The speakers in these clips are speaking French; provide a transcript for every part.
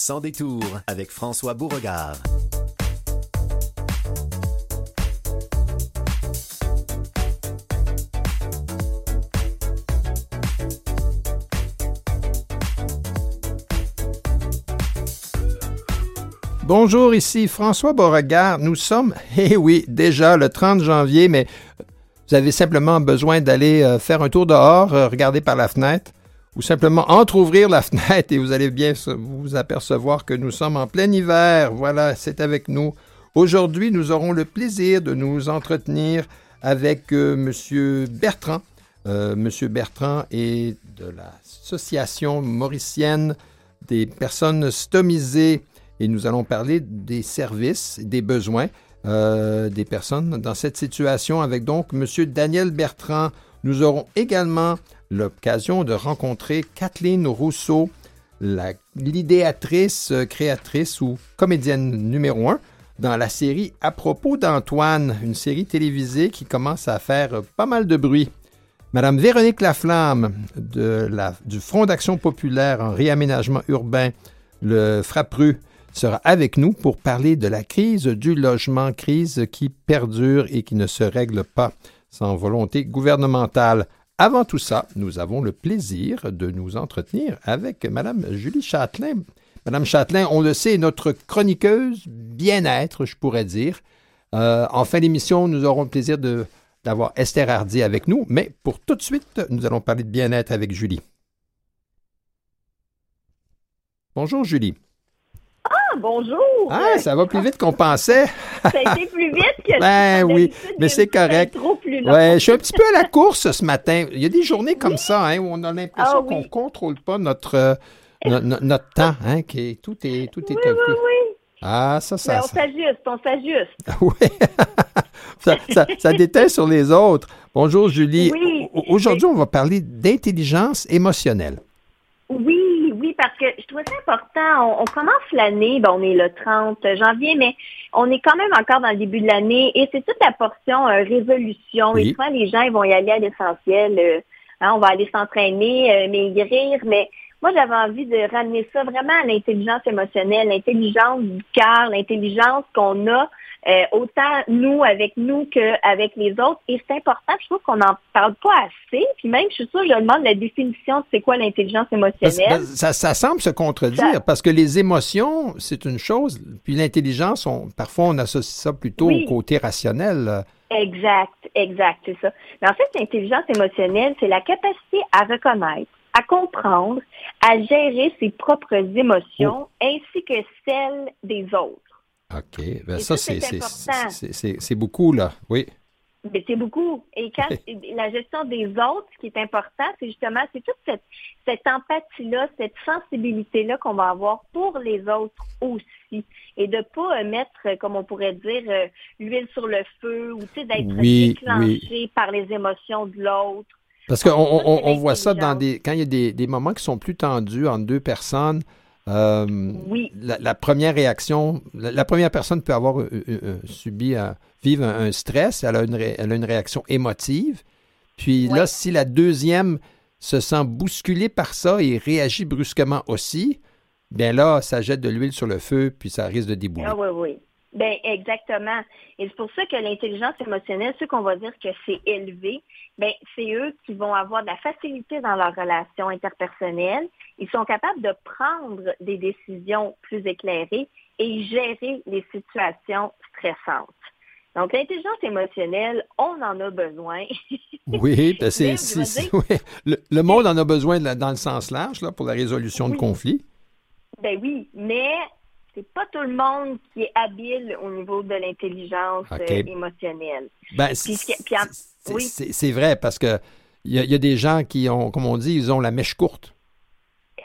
Sans détour avec François Beauregard. Bonjour, ici François Beauregard. Nous sommes, eh oui, déjà le 30 janvier, mais vous avez simplement besoin d'aller euh, faire un tour dehors, euh, regarder par la fenêtre, ou simplement entr'ouvrir la fenêtre et vous allez bien vous apercevoir que nous sommes en plein hiver. Voilà, c'est avec nous. Aujourd'hui, nous aurons le plaisir de nous entretenir avec euh, M. Bertrand. M. Bertrand est de l'Association mauricienne des personnes stomisées et nous allons parler des services, des besoins euh, des personnes dans cette situation avec donc M. Daniel Bertrand. Nous aurons également l'occasion de rencontrer Kathleen Rousseau, l'idéatrice, créatrice ou comédienne numéro un dans la série À propos d'Antoine, une série télévisée qui commence à faire pas mal de bruit. Madame Véronique Laflamme du Front d'action populaire en réaménagement urbain, le FRAPRU, sera avec nous pour parler de la crise du logement, crise qui perdure et qui ne se règle pas sans volonté gouvernementale. Avant tout ça, nous avons le plaisir de nous entretenir avec Mme Julie Châtelain. Mme Châtelain, on le sait, notre chroniqueuse bien-être, je pourrais dire. Euh, en fin d'émission, nous aurons le plaisir d'avoir Esther Hardy avec nous, mais pour tout de suite, nous allons parler de bien-être avec Julie. Bonjour Julie. Ah, bonjour! Ah, ça va plus vite qu'on pensait. ça a été plus vite que Ben oui, mais c'est correct. Trop plus long. Ouais, je suis un petit peu à la course ce matin. Il y a des journées comme ça hein, où on a l'impression Ah, qu'on ne contrôle pas notre, euh, no- no- notre temps, hein, qui tout est, tout est oui, un oui. Ah, ça, Ben, ça. on ça... s'ajuste, on s'ajuste. Oui. ça, ça, ça déteint sur les autres. Bonjour Julie. Oui. Aujourd'hui, on va parler d'intelligence émotionnelle. Que je trouve ça important. On, on commence l'année, ben, on est le 30 janvier, mais on est quand même encore dans le début de l'année et c'est toute la portion euh, résolution. Oui. Et souvent, les gens ils vont y aller à l'essentiel. euh, hein, on va aller s'entraîner, euh, maigrir, mais moi, j'avais envie de ramener ça vraiment à l'intelligence émotionnelle, l'intelligence du cœur, l'intelligence qu'on a euh, autant nous avec nous qu'avec les autres. Et c'est important, je trouve qu'on n'en parle pas assez. Puis même, je suis sûre, je demande la définition de c'est quoi l'intelligence émotionnelle. parce- ça, ça semble se contredire Ça- parce que les émotions, c'est une chose, puis l'intelligence, on- parfois on associe ça plutôt Oui. au côté rationnel. Exact, exact, c'est ça. Mais en fait, l'intelligence émotionnelle, c'est la capacité à reconnaître, à comprendre, à gérer ses propres émotions ainsi que celles des autres. OK. Ben ça, ça, c'est, beaucoup, là. Oui. Mais c'est beaucoup. Et quand la gestion des autres, ce qui est important, c'est justement, c'est toute cette, cette empathie-là, cette sensibilité-là qu'on va avoir pour les autres aussi. Et de pas euh, mettre, euh, comme on pourrait dire, euh, l'huile sur le feu ou d'être Oui, déclenché par les émotions de l'autre. Parce qu'on on, on- on voit ça dans des. Quand il y a des, des moments qui sont plus tendus entre deux personnes, euh, Oui. la, la première réaction, la, la première personne peut avoir euh, euh, subi, un- vivre un, un stress, elle a, une ré- elle a une réaction émotive. Puis là, si la deuxième se sent bousculée par ça et réagit brusquement aussi, bien là, ça jette de l'huile sur le feu, puis ça risque de débouler. Ah oui, oui. Ben exactement. Et c'est pour ça que l'intelligence émotionnelle, ceux qu'on va dire que c'est élevé, ben c'est eux qui vont avoir de la facilité dans leurs relations interpersonnelles. Ils sont capables de prendre des décisions plus éclairées et gérer les situations stressantes. Donc l'intelligence émotionnelle, on en a besoin. Oui, ben c'est, le, le monde en a besoin la- dans le sens large là, pour la résolution de conflits. ben oui, mais c'est pas tout le monde qui est habile au niveau de l'intelligence euh, émotionnelle. Ben, c'est, oui. vrai parce que il y, a- il y a des gens qui ont, comme on dit, ils ont la mèche courte.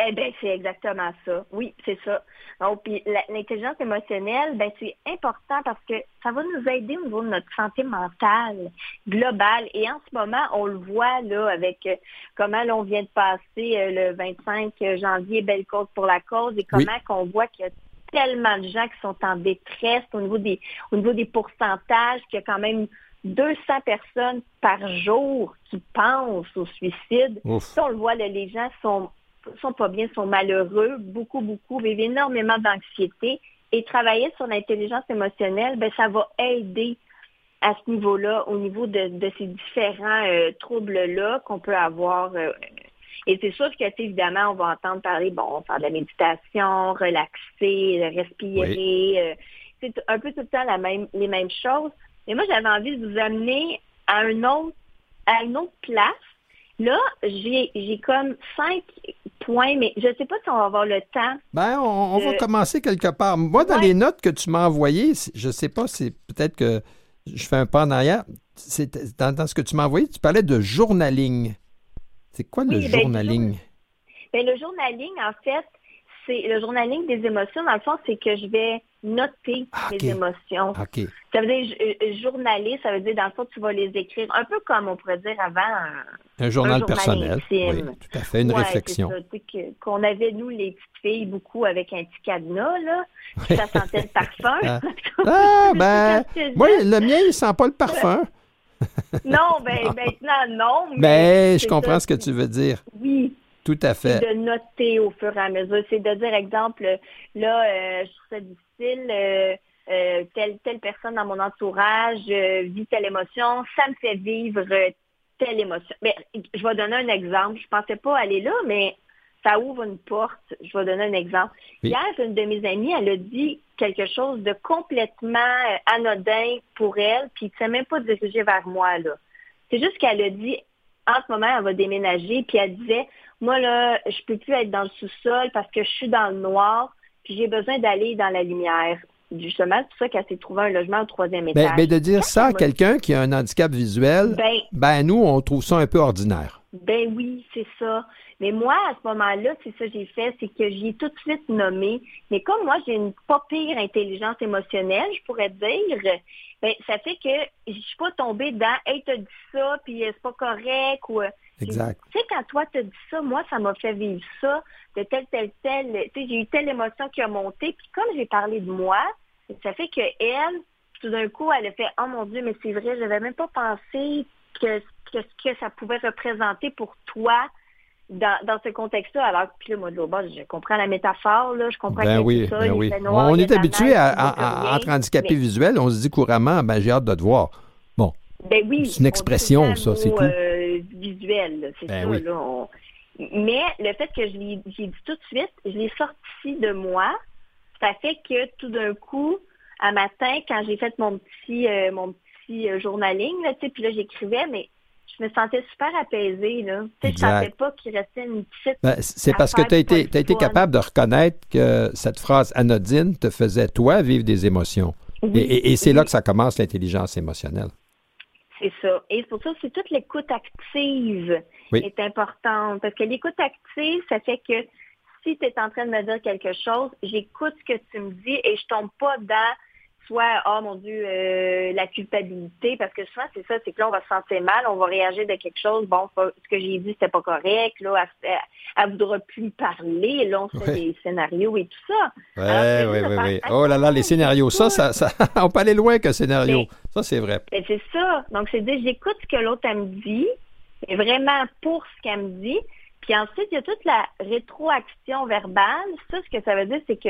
Eh bien, c'est exactement ça. Oui, c'est ça. Donc, puis l'intelligence émotionnelle, ben c'est important parce que ça va nous aider au niveau de notre santé mentale globale. Et en ce moment, on le voit là avec euh, comment là, on vient de passer euh, le 25 janvier, belle cause pour la cause, et comment Oui. qu'on voit qu'il y a tellement de gens qui sont en détresse au niveau des au niveau des pourcentages, qu'il y a quand même 200 personnes par jour qui pensent au suicide. Ça, on le voit, là, les gens sont sont pas bien, sont malheureux, beaucoup, beaucoup, vivent énormément d'anxiété. Et travailler sur l'intelligence émotionnelle, ben, ça va aider à ce niveau-là, au niveau de, ces différents euh, troubles-là qu'on peut avoir. Euh, et c'est sûr que, évidemment, on va entendre parler, bon, faire de la méditation, relaxer, respirer. Euh, c'est un peu tout le temps la même, les mêmes choses. Mais moi, j'avais envie de vous amener à un autre, à une autre place. Là, j'ai, comme cinq points, mais je ne sais pas si on va avoir le temps. Ben, on, va commencer quelque part. Moi, dans les notes que tu m'as envoyées, je ne sais pas, c'est peut-être que je fais un pas en arrière. Dans, ce que tu m'as envoyé, tu parlais de journaling. C'est quoi le ben, journaling? Ben, le journaling, en fait, c'est le journaling des émotions. Dans le fond, c'est que je vais noter ah, mes émotions. Ça veut dire euh, journaler, ça veut dire dans le fond, tu vas les écrire un peu comme on pourrait dire avant un, journal personnel. Oui, tout à fait, une réflexion. Qu'on avait, nous, les petites filles, beaucoup avec un petit cadenas, là. Ça sentait le parfum. ah, ah ben, moi, le mien, il sent pas le parfum. non, ben maintenant, non. Mais, ben, je comprends ce que tu veux dire. Oui. Tout à fait. de noter au fur et à mesure. C'est de dire, exemple, là, euh, je trouve ça difficile, euh, euh, telle, telle personne dans mon entourage vit telle émotion, ça me fait vivre telle émotion. Mais, ben, je vais donner un exemple. Je pensais pas aller là, mais ça ouvre une porte. Je vais donner un exemple. Hier, une de mes amies, elle a dit quelque chose de complètement anodin pour elle, puis ne s'est même pas dirigé vers moi, là. C'est juste qu'elle a dit, en ce moment, elle va déménager, puis elle disait, moi, là, je peux plus être dans le sous-sol parce que je suis dans le noir, puis j'ai besoin d'aller dans la lumière. Justement, c'est pour ça qu'elle s'est trouvée un logement au troisième ben, étage. Mais, de dire ça à quelqu'un qui a un handicap visuel, ben, ben, nous, on trouve ça un peu ordinaire. Ben oui, c'est ça. Mais moi, à ce moment-là, c'est ça que j'ai fait, c'est que j'ai tout de suite nommé. Mais comme moi, j'ai une pas pire intelligence émotionnelle, je pourrais dire, ben, ça fait que je suis pas tombée dans Hey, t'as dit ça, puis c'est pas correct ou Exact. Tu sais, quand toi t'as dit ça, moi, ça m'a fait vivre ça, de tel, tel, tel. Tu sais, j'ai eu telle émotion qui a monté. Puis comme j'ai parlé de moi, ça fait que elle, tout d'un coup, elle a fait Oh mon Dieu, mais c'est vrai, j'avais même pas pensé que, que, que ça pouvait représenter pour toi dans, dans ce contexte-là. Alors, puis là, moi, de l'autre je comprends la métaphore, là, je comprends ben que oui, ça, ben oui. on est habitué à, entre handicapés visuels, on se dit couramment, ben j'ai hâte de te voir. Bon. Ben oui. C'est une expression, ça, c'est tout. Euh, visuel, c'est ben ça. Là, Mais le fait que je l'ai dit tout de suite, je l'ai sorti de moi, ça fait que tout d'un coup, un matin, quand j'ai fait mon petit euh, mon petit euh, journaling, là, puis là, j'écrivais, mais je me sentais super apaisée. Là. Je ne sentais pas qu'il restait une petite. Ben, c'est parce que tu as, été, as été capable de reconnaître que cette phrase anodine te faisait, toi, vivre des émotions. et, c'est là que ça commence l'intelligence émotionnelle. C'est ça. Et pour ça, c'est toute l'écoute active est importante. Parce que l'écoute active, ça fait que si tu es en train de me dire quelque chose, j'écoute ce que tu me dis et je tombe pas dans soit oh mon Dieu, euh, la culpabilité, parce que souvent c'est ça, c'est que là on va se sentir mal, on va réagir de quelque chose, bon, ce que j'ai dit c'était pas correct, là, elle, ne voudra plus parler, là on fait des scénarios et tout ça. Oui, oui, oui, oui. Oh là là, les scénarios, ça, ça, ça, on peut aller loin que scénario. ça, c'est vrai. C'est ça. Donc c'est dire j'écoute ce que l'autre me dit, et vraiment pour ce qu'elle me dit. Puis ensuite, il y a toute la rétroaction verbale. Ça, ce que ça veut dire, c'est que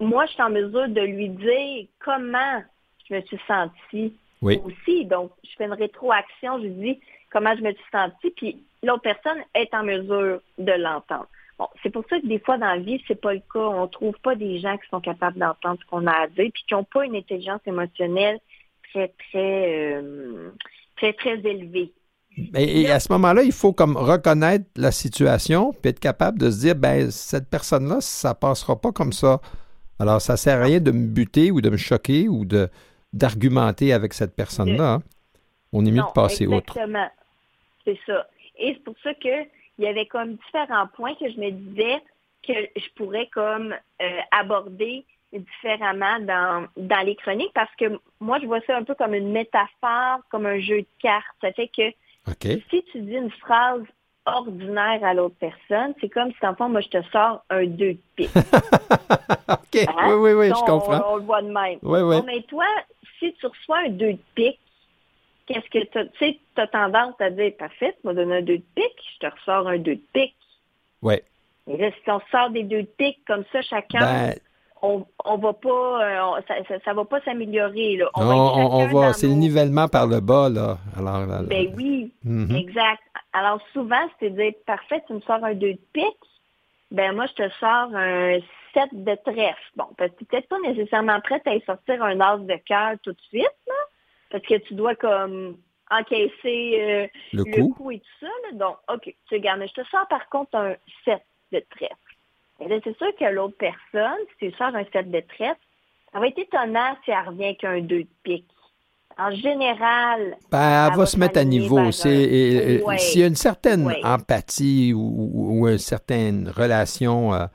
moi, je suis en mesure de lui dire comment je me suis sentie aussi. Donc, je fais une rétroaction, je lui dis comment je me suis sentie, puis l'autre personne est en mesure de l'entendre. Bon, c'est pour ça que des fois dans la vie, c'est pas le cas. On trouve pas des gens qui sont capables d'entendre ce qu'on a à dire, puis qui n'ont pas une intelligence émotionnelle très, très, euh, très, très élevée. Et, à ce moment-là, il faut comme reconnaître la situation, puis être capable de se dire, ben cette personne-là, ça passera pas comme ça. Alors, ça ne sert à rien de me buter ou de me choquer ou de d'argumenter avec cette personne-là. Hein. On est mieux de passer autre. Exactement. C'est ça. Et c'est pour ça qu'il y avait comme différents points que je me disais que je pourrais comme euh, aborder différemment dans, dans les chroniques parce que moi, je vois ça un peu comme une métaphore, comme un jeu de cartes. Ça fait que si tu dis une phrase ordinaire à l'autre personne, c'est comme si, en fond, moi, je te sors un 2 de pique. OK. Hein? Oui, oui, oui, je comprends. On, le voit de même. Oui, oui. mais toi, si tu reçois un 2 de pique, qu'est-ce que tu sais, tu as tendance à dire, parfait, tu m'as donné un 2 de pique, je te ressors un 2 de pique. Oui. Et là, si on sort des deux pics comme ça, chacun, Ben, on, on va pas, euh, on- ça, ça, ça va pas s'améliorer. là. On va c'est le nivellement par le bas, là. Alors, là, là. Ben oui, Mhm. exact. Alors souvent, c'est dire, parfait, tu me sors un 2 de pique, ben moi, je te sors un 7 de trèfle. Bon, parce que peut-être pas nécessairement prête à y sortir un as de cœur tout de suite, là, parce que tu dois comme encaisser euh, le le coup. coup et tout ça. là. Donc, OK, tu regardes, mais je te sors par contre un 7 de trèfle. Là, c'est sûr que l'autre personne, si tu sors un 7 de trèfle, ça va être étonnant si elle revient qu'un 2 de pique. En général, Ben, elle Elle va se mettre à niveau. Ouais. S'il y a une certaine Ouais. empathie ou, ou- ou une certaine relation euh,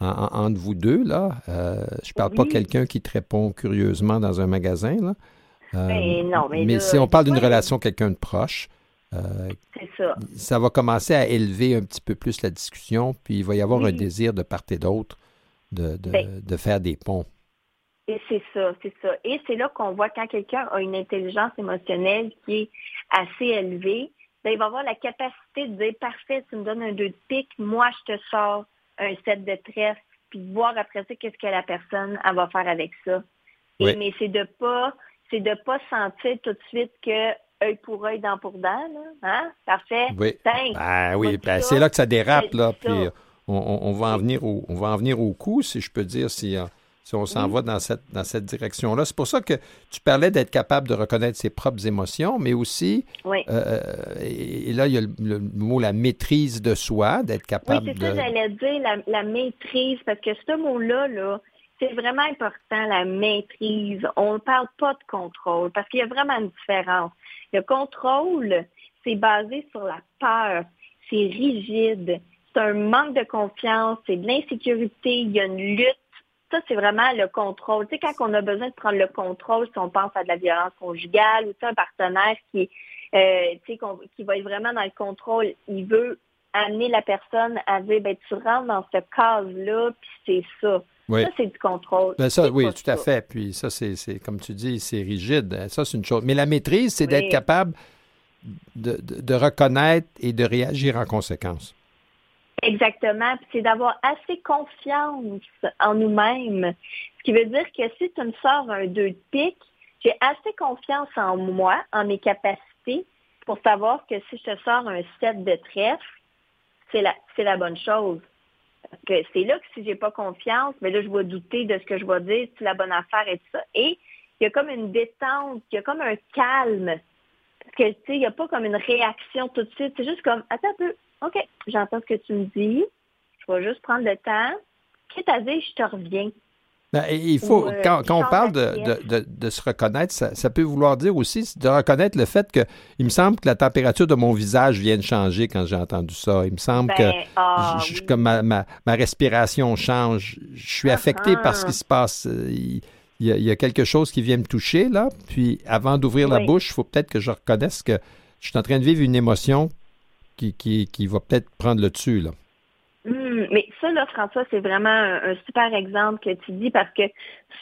en- en- entre vous deux, là, euh, je parle pas Oui. quelqu'un qui te répond curieusement dans un magasin, là. Euh, Ben non, mais là, si on parle d'une relation quelqu'un de proche, ça. ça va commencer à élever un petit peu plus la discussion, puis il va y avoir Oui. un désir de part et d'autre de, de- Ben. de faire des ponts. Et c'est ça, c'est ça. Et c'est là qu'on voit quand quelqu'un a une intelligence émotionnelle qui est assez élevée, ben, il va avoir la capacité de dire parfait, tu me donnes un 2 de pique, moi je te sors un 7 de trèfle, puis de voir après ça qu'est-ce que la personne elle va faire avec ça. Et- mais c'est de pas c'est de pas sentir tout de suite que œil pour œil, dent pour dent, là. Hein? Parfait. Oui. Ben oui, ben, c'est là que ça dérape, là. Puis euh, on, on- on va en venir au, on va en venir au coup, si je peux dire, si, euh, si on s'en Oui. va dans cette, dans cette direction-là. C'est pour ça que tu parlais d'être capable de reconnaître ses propres émotions, mais aussi, oui. euh, et, et là, il y a le, le mot la maîtrise de soi, d'être Oui, capable c'est ça, de. j'allais dire, la, la maîtrise, parce que ce mot-là, là, c'est vraiment important, la maîtrise. On ne parle pas de contrôle, parce qu'il y a vraiment une différence. Le contrôle, c'est basé sur la peur, c'est rigide, c'est un manque de confiance, c'est de l'insécurité, il y a une lutte. Ça, c'est vraiment le contrôle. Tu sais, quand on a besoin de prendre le contrôle, si on pense à de la violence conjugale ou tu un partenaire qui, euh, tu sais, qui va être vraiment dans le contrôle, il veut amener la personne à dire, ben, tu rentres dans cette case-là, puis c'est ça. Oui. Ça, c'est du contrôle. Ben ça, oui, tout à fait. Puis ça, c'est, c'est- comme tu dis, c'est rigide. Ça, c'est une chose. Mais la maîtrise, c'est Oui. d'être capable de, de- de reconnaître et de réagir en conséquence. Exactement. Puis c'est d'avoir assez confiance en nous-mêmes. Ce qui veut dire que si tu me sors un 2 de pique, j'ai assez confiance en moi, en mes capacités, pour savoir que si je te sors un 7 de trèfle, c'est la, la bonne chose. Que c'est là que si j'ai pas confiance, mais là, je vais douter de ce que je vais dire, si c'est la bonne affaire et tout ça. Et il y a comme une détente, il y a comme un calme. Parce que, tu sais, il n'y a pas comme une réaction tout de suite. C'est juste comme, attends un peu, OK, j'entends ce que tu me dis. Je vais juste prendre le temps. Quitte à dire, je te reviens. Ben, et il faut, Ou, quand, quand on parle de, d'assiette. de, de- de se reconnaître, ça, ça peut vouloir dire aussi de reconnaître le fait que il me semble que la température de mon visage vient de changer quand j'ai entendu ça. Il me semble Ben, que ah, je- je- oui. comme ma, ma, ma respiration change. Je suis affecté Ah, par ce qui se passe. Il, il y a, il y a quelque chose qui vient me toucher, là. Puis avant d'ouvrir la bouche, il faut peut-être que je reconnaisse que je suis en train de vivre une émotion qui, qui, qui va peut-être prendre le dessus, là. Ça, là, François, c'est vraiment un, un super exemple que tu dis parce que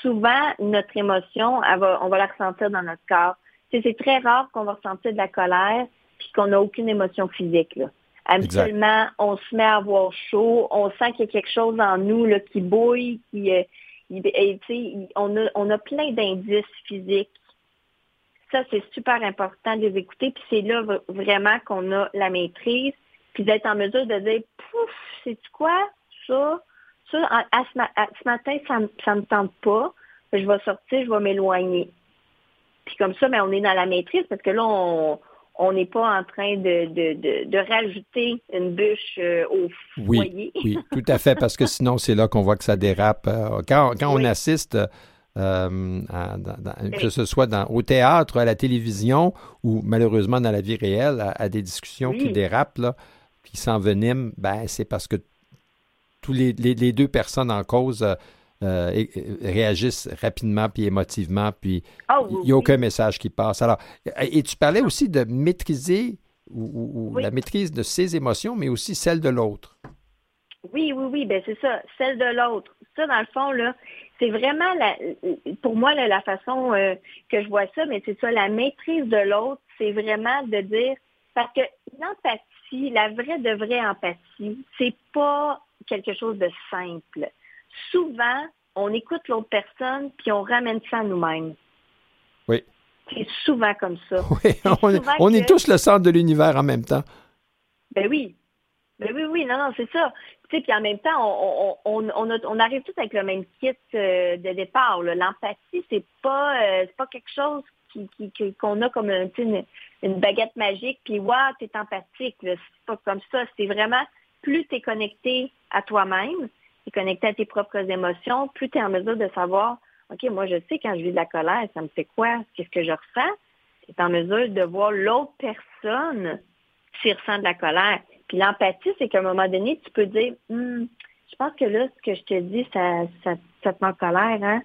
souvent, notre émotion, elle va, on va la ressentir dans notre corps. C'est très rare qu'on va ressentir de la colère puis qu'on n'a aucune émotion physique. Là. Habituellement, on se met à avoir chaud, on sent qu'il y a quelque chose en nous là, qui bouille, qui, euh, il- on, a, on a plein d'indices physiques. Ça, c'est super important de les écouter, puis c'est là vraiment qu'on a la maîtrise, puis d'être en mesure de dire, pouf, c'est-tu quoi, ça, ça, à, à ce, ma- à ce matin, ça ça me tente pas, je vais sortir, je vais m'éloigner. Puis comme ça, mais on est dans la maîtrise, parce que là, on on n'est pas en train de, de, de, de rajouter une bûche euh, au Oui, foyer. oui, tout à fait, parce que sinon, c'est là qu'on voit que ça dérape. Euh, Quand, quand on Oui. assiste, euh, à- dans- dans- que ce soit dans, au théâtre, à la télévision ou malheureusement dans la vie réelle, à, à des discussions qui Oui. dérapent, là, qui s'enveniment, ben, c'est parce que tous les, les- les deux personnes en cause euh, euh, réagissent rapidement puis émotivement, puis Ah, il oui, n'y a oui. aucun message qui passe. Alors, et tu parlais aussi de maîtriser ou, ou- ou Oui. la maîtrise de ses émotions, mais aussi celle de l'autre. Oui, oui, oui, ben c'est ça, celle de l'autre. Ça, dans le fond, là, c'est vraiment la, pour moi là, la façon euh, que je vois ça, mais c'est ça, la maîtrise de l'autre, c'est vraiment de dire parce que l'empathie, la vraie de vraie empathie, c'est pas quelque chose de simple. Souvent, on écoute l'autre personne, puis on ramène ça à nous-mêmes. Oui. C'est souvent comme ça. Oui, on, est tous le centre de l'univers en même temps. Ben oui. Ben oui, oui, non, non, c'est ça. Tu sais, puis en même temps, on, on, arrive tous avec le même kit euh, de départ. L'empathie, c'est pas, euh, pas quelque chose qu'on a comme une, une, baguette magique, puis waouh, t'es empathique. C'est pas comme ça. C'est vraiment plus tu es connecté à toi-même, tu es connecté à tes propres émotions, plus tu es en mesure de savoir, OK, moi je sais quand je vis de la colère, ça me fait quoi? Qu'est-ce que je ressens? Tu es en mesure de voir l'autre personne s'il ressent de la colère. Puis l'empathie, c'est qu'à un moment donné, tu peux dire, hmm, je pense que là, ce que je te dis, ça, ça, ça te met en colère, hein?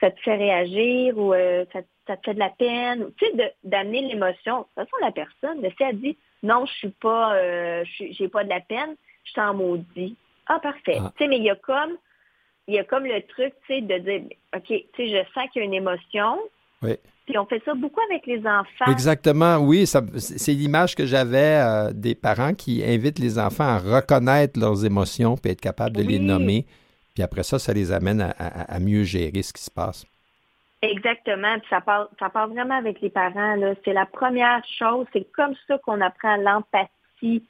Ça te fait réagir ou euh, ça, ça, te fait de la peine. Tu sais, d'amener l'émotion. De toute façon, la personne, si elle dit, non, je suis pas, euh, j'ai pas de la peine, je t'en maudis. Ah, parfait. Ah. Tu sais, mais il y a comme, il y a comme le truc, tu sais, de dire, OK, tu sais, je sens qu'il y a une émotion. Oui. Puis on fait ça beaucoup avec les enfants. Exactement, oui. C'est l'image que j'avais euh, des parents qui invitent les enfants à reconnaître leurs émotions puis être capables de les nommer. Puis après ça, ça les amène à, mieux gérer ce qui se passe. Exactement. Puis ça part, ça part vraiment avec les parents. C'est la première chose. C'est comme ça qu'on apprend l'empathie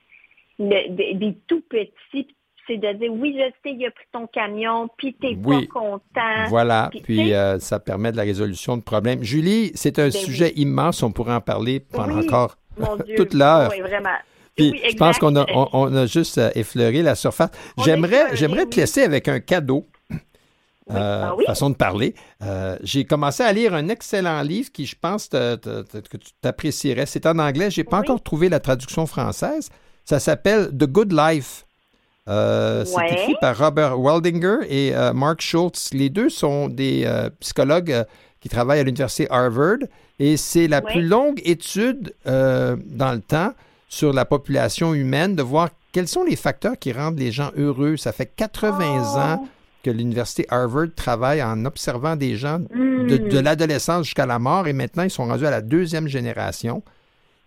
des, tout petits, c'est de dire oui, je sais, il a pris ton camion, puis t'es pas content. Voilà, puis, euh, ça permet de la résolution de problèmes. Julie, c'est un ben sujet immense, on pourrait en parler pendant encore toute l'heure. Oui, vraiment. Puis je pense qu'on a, on, a juste euh, effleuré la surface. J'aimerais, j'aimerais te laisser avec un cadeau. Euh, ah façon de parler. j'ai commencé à lire un excellent livre qui, je pense, que tu t'apprécierais. C'est en anglais. J'ai pas encore trouvé la traduction française. Ça s'appelle The Good Life. Euh, c'est écrit par Robert Waldinger et euh, Mark Schultz. Les deux sont des euh, psychologues qui travaillent à l'université Harvard et c'est la plus longue étude dans le temps sur la population humaine de voir quels sont les facteurs qui rendent les gens heureux. Ça fait 80 ans que l'université Harvard travaille en observant des gens de, de hmm. l'adolescence jusqu'à la mort et maintenant ils sont rendus à la deuxième génération.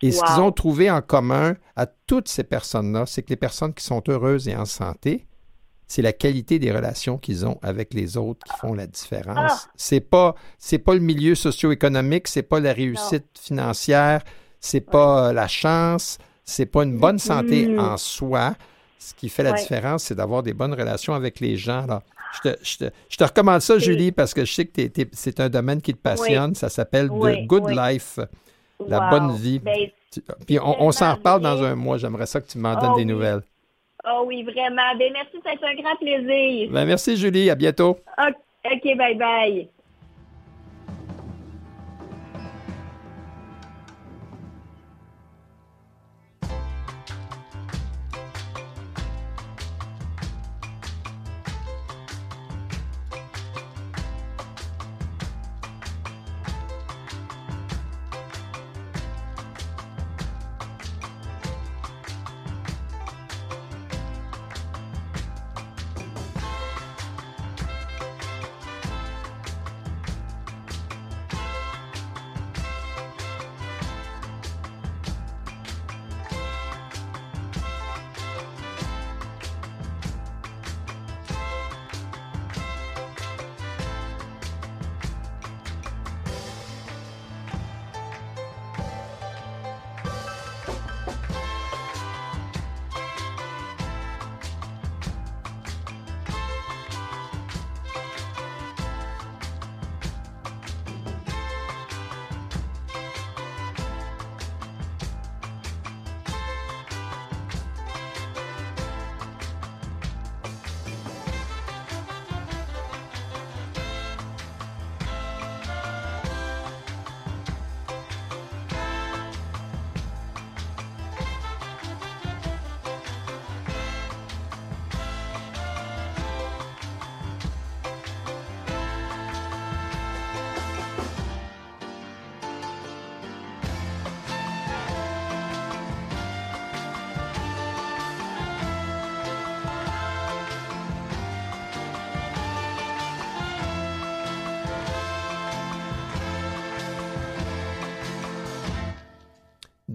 Et ce qu'ils ont trouvé en commun à toutes ces personnes-là, c'est que les personnes qui sont heureuses et en santé, c'est la qualité des relations qu'ils ont avec les autres qui font la différence. Ah! C'est pas c'est pas le milieu socio-économique, c'est pas la réussite financière, c'est pas euh, la chance, c'est pas une bonne santé en soi. Ce qui fait la différence, c'est d'avoir des bonnes relations avec les gens. Je te, je, te, je te, recommande ça, Julie, parce que je sais que c'est un domaine qui te passionne. Ça s'appelle The Good Life la bonne vie. Ben, Puis on, s'en reparle dans un mois. J'aimerais ça que tu m'en donnes oh des nouvelles. Oh oui, vraiment. Ben, merci, ça a été un grand plaisir. Ben, merci, Julie. À bientôt. OK, bye bye.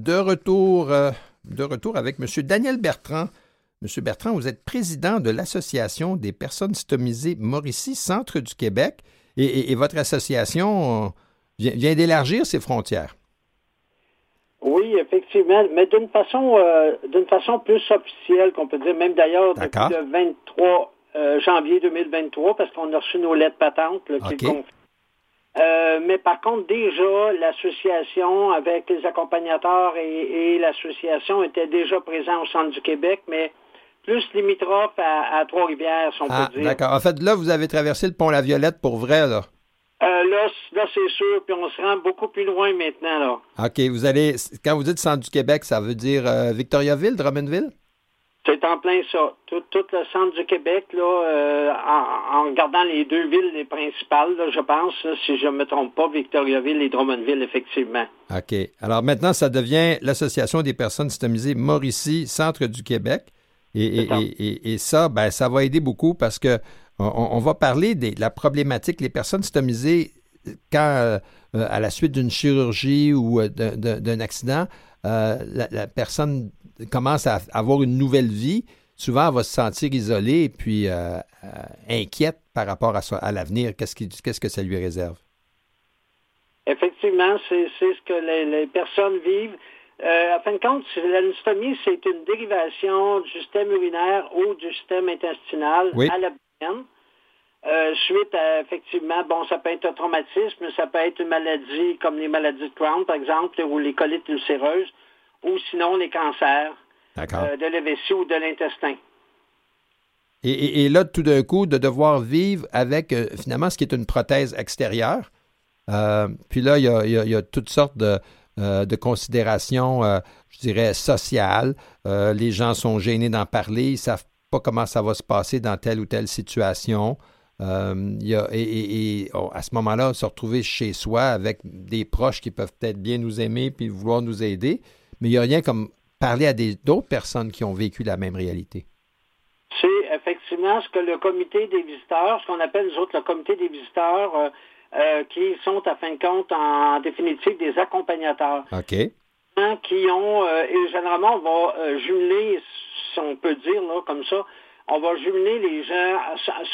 De retour, euh, de retour avec M. Daniel Bertrand M. Bertrand, vous êtes président de l'Association des personnes stomisées Mauricie, Centre du Québec, et, votre association vient, d'élargir ses frontières. Oui, effectivement, mais d'une façon, d'une façon plus officielle, qu'on peut dire, même d'ailleurs depuis le 23 janvier 2023, parce qu'on a reçu nos lettres patentes qui euh, mais par contre, déjà, l'association avec les accompagnateurs et, l'association étaient déjà présents au centre du Québec, mais plus limitrophe à, Trois-Rivières, si on ah, peut dire. D'accord. En fait, là, vous avez traversé le pont La Violette pour vrai, là? Euh, là, là c'est sûr, puis on se rend beaucoup plus loin maintenant, là. OK. Vous allez, quand vous dites centre du Québec, ça veut dire euh, Victoriaville, Drummondville? C'est en plein ça. Tout, le centre du Québec, là, euh, en, regardant les deux villes les principales, je pense, si je ne me trompe pas, Victoriaville et Drummondville, effectivement. OK. Alors maintenant, ça devient l'Association des personnes stomisées Mauricie, Centre du Québec. Et, ça, ben, ça va aider beaucoup parce que on, va parler de la problématique. Les personnes stomisées, quand euh, à la suite d'une chirurgie ou euh, d'un accident, la, personne commence à avoir une nouvelle vie, souvent elle va se sentir isolée et puis euh, euh, inquiète par rapport à, à l'avenir. Qu'est-ce, qu'est-ce que ça lui réserve? Effectivement, c'est, ce que les, personnes vivent. Euh, en fin de compte, l'anistomie, c'est une dérivation du système urinaire ou du système intestinal à l'abdomen. Suite à, effectivement, bon, ça peut être un traumatisme, ça peut être une maladie comme les maladies de Crohn, par exemple, ou les colites ulcéreuses ou sinon les cancers euh, de l'EVC ou de l'intestin. Et, là, tout d'un coup, de devoir vivre avec euh, finalement ce qui est une prothèse extérieure. Euh, puis là, il y, a, toutes sortes de, de considérations, je dirais, sociales. les gens sont gênés d'en parler, ils ne savent pas comment ça va se passer dans telle ou telle situation. Y a, et, oh, à ce moment-là, se retrouver chez soi avec des proches qui peuvent peut-être bien nous aimer puis vouloir nous aider mais il n'y a rien comme parler à d'autres personnes qui ont vécu la même réalité. C'est effectivement ce que le comité des visiteurs, ce qu'on appelle nous autres le comité des visiteurs, euh, euh, qui sont à fin de compte en, définitive des accompagnateurs. OK. Qui ont, euh, et généralement, on va jumeler, si on peut dire là, comme ça, on va jumeler les gens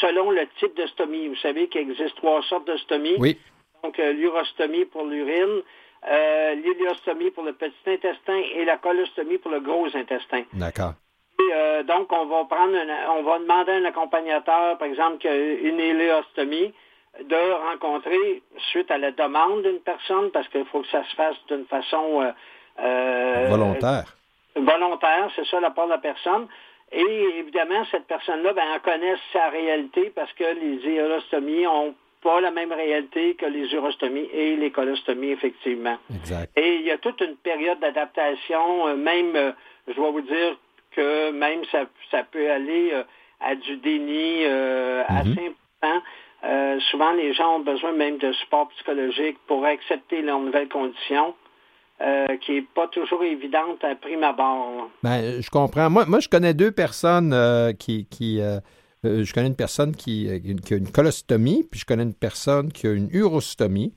selon le type de stomie. Vous savez qu'il existe trois sortes de stomie. Oui. Donc, l'urostomie pour l'urine, euh, l'iliostomie pour le petit intestin et la colostomie pour le gros intestin. D'accord. Euh, donc, on va prendre, on va demander à un accompagnateur, par exemple, qui a une iléostomie, de rencontrer, suite à la demande d'une personne, parce qu'il faut que ça se fasse d'une façon euh, volontaire. Volontaire, c'est ça la part de la personne. Et évidemment, cette personne-là, ben, elle connaît sa réalité parce que les iléostomies ont pas la même réalité que les urostomies et les colostomies, effectivement. Exact. Et il y a toute une période d'adaptation, euh, même, euh, je dois vous dire que même ça, peut aller euh, à du déni mm-hmm. assez important. souvent, les gens ont besoin même de support psychologique pour accepter leurs nouvelles conditions. Qui n'est pas toujours évidente à prime abord. Ben, je comprends. Moi, moi, je connais deux personnes qui, qui euh, je connais une personne euh, qui, a une colostomie, puis je connais une personne qui a une urostomie.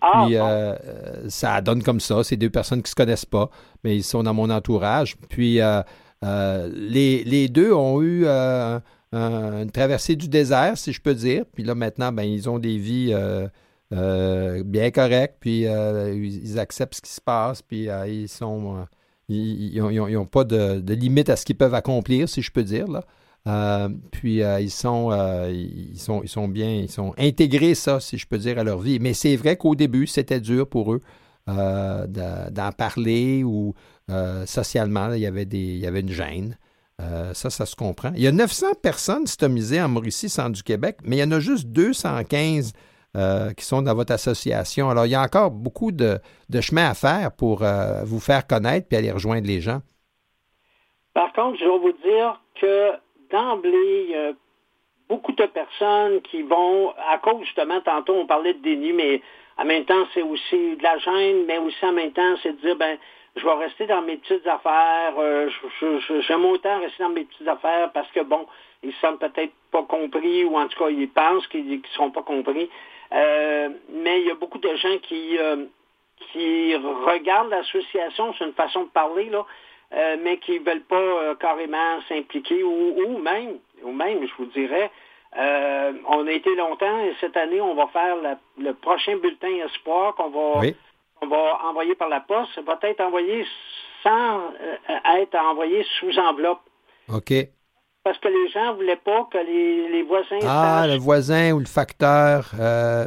Ah, puis euh, ça donne comme ça. C'est deux personnes qui ne se connaissent pas, mais ils sont dans mon entourage. Puis les, deux ont eu une traversée du désert, si je peux dire. Puis là, maintenant, ben, ils ont des vies bien correctes, puis ils acceptent ce qui se passe, puis ils sont. ils n'ont pas de, limite à ce qu'ils peuvent accomplir, si je peux dire. Là. Euh, puis euh, ils sont euh, ils sont ils sont bien ils sont intégrés ça si je peux dire à leur vie mais c'est vrai qu'au début c'était dur pour eux d'en parler ou socialement il y avait des il y avait une gêne ça ça se comprend il y a 900 personnes stomisées en Mauricie centre du Québec mais il y en a juste 215 qui sont dans votre association alors il y a encore beaucoup de, de chemin à faire pour vous faire connaître puis aller rejoindre les gens par contre je vais vous dire que d'emblée, il y a beaucoup de personnes qui vont, à cause justement, tantôt on parlait de déni, mais en même temps, c'est aussi de la gêne, mais aussi en même temps, c'est de dire, ben, je vais rester dans mes petites affaires, euh, j'aime autant rester dans mes petites affaires parce que, bon, ils ne sont peut-être pas compris, ou en tout cas, ils pensent qu'ils ne seront pas compris. Euh, mais il y a beaucoup de gens qui, euh, qui regardent l'association, c'est une façon de parler, là, mais qui ne veulent pas carrément s'impliquer ou, même, ou même, je vous dirais, on a été longtemps et cette année, on va faire le prochain bulletin espoir qu'on va, va envoyer par la poste. Ça va être envoyé sans être envoyé sous enveloppe. OK parce que les gens ne voulaient pas que les, voisins. Ah, le voisin ou le facteur. Euh,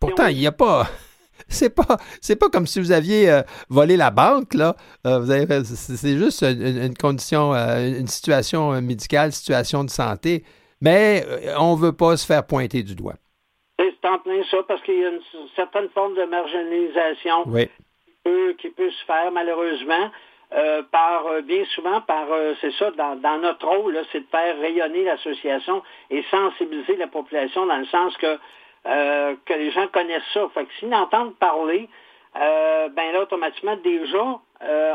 pourtant, il n'y a pas. C'est pas, c'est pas comme si vous aviez euh, volé la banque, là. Euh, c'est juste une, condition, une situation médicale, situation de santé. Mais on ne veut pas se faire pointer du doigt. C'est en plein ça, parce qu'il y a une certaine forme de marginalisation qui peut se faire, malheureusement. Euh, par euh, bien souvent par euh, c'est ça dans, notre rôle c'est de faire rayonner l'association et sensibiliser la population dans le sens que que les gens connaissent ça. Fait que s'ils entendent parler, ben là automatiquement déjà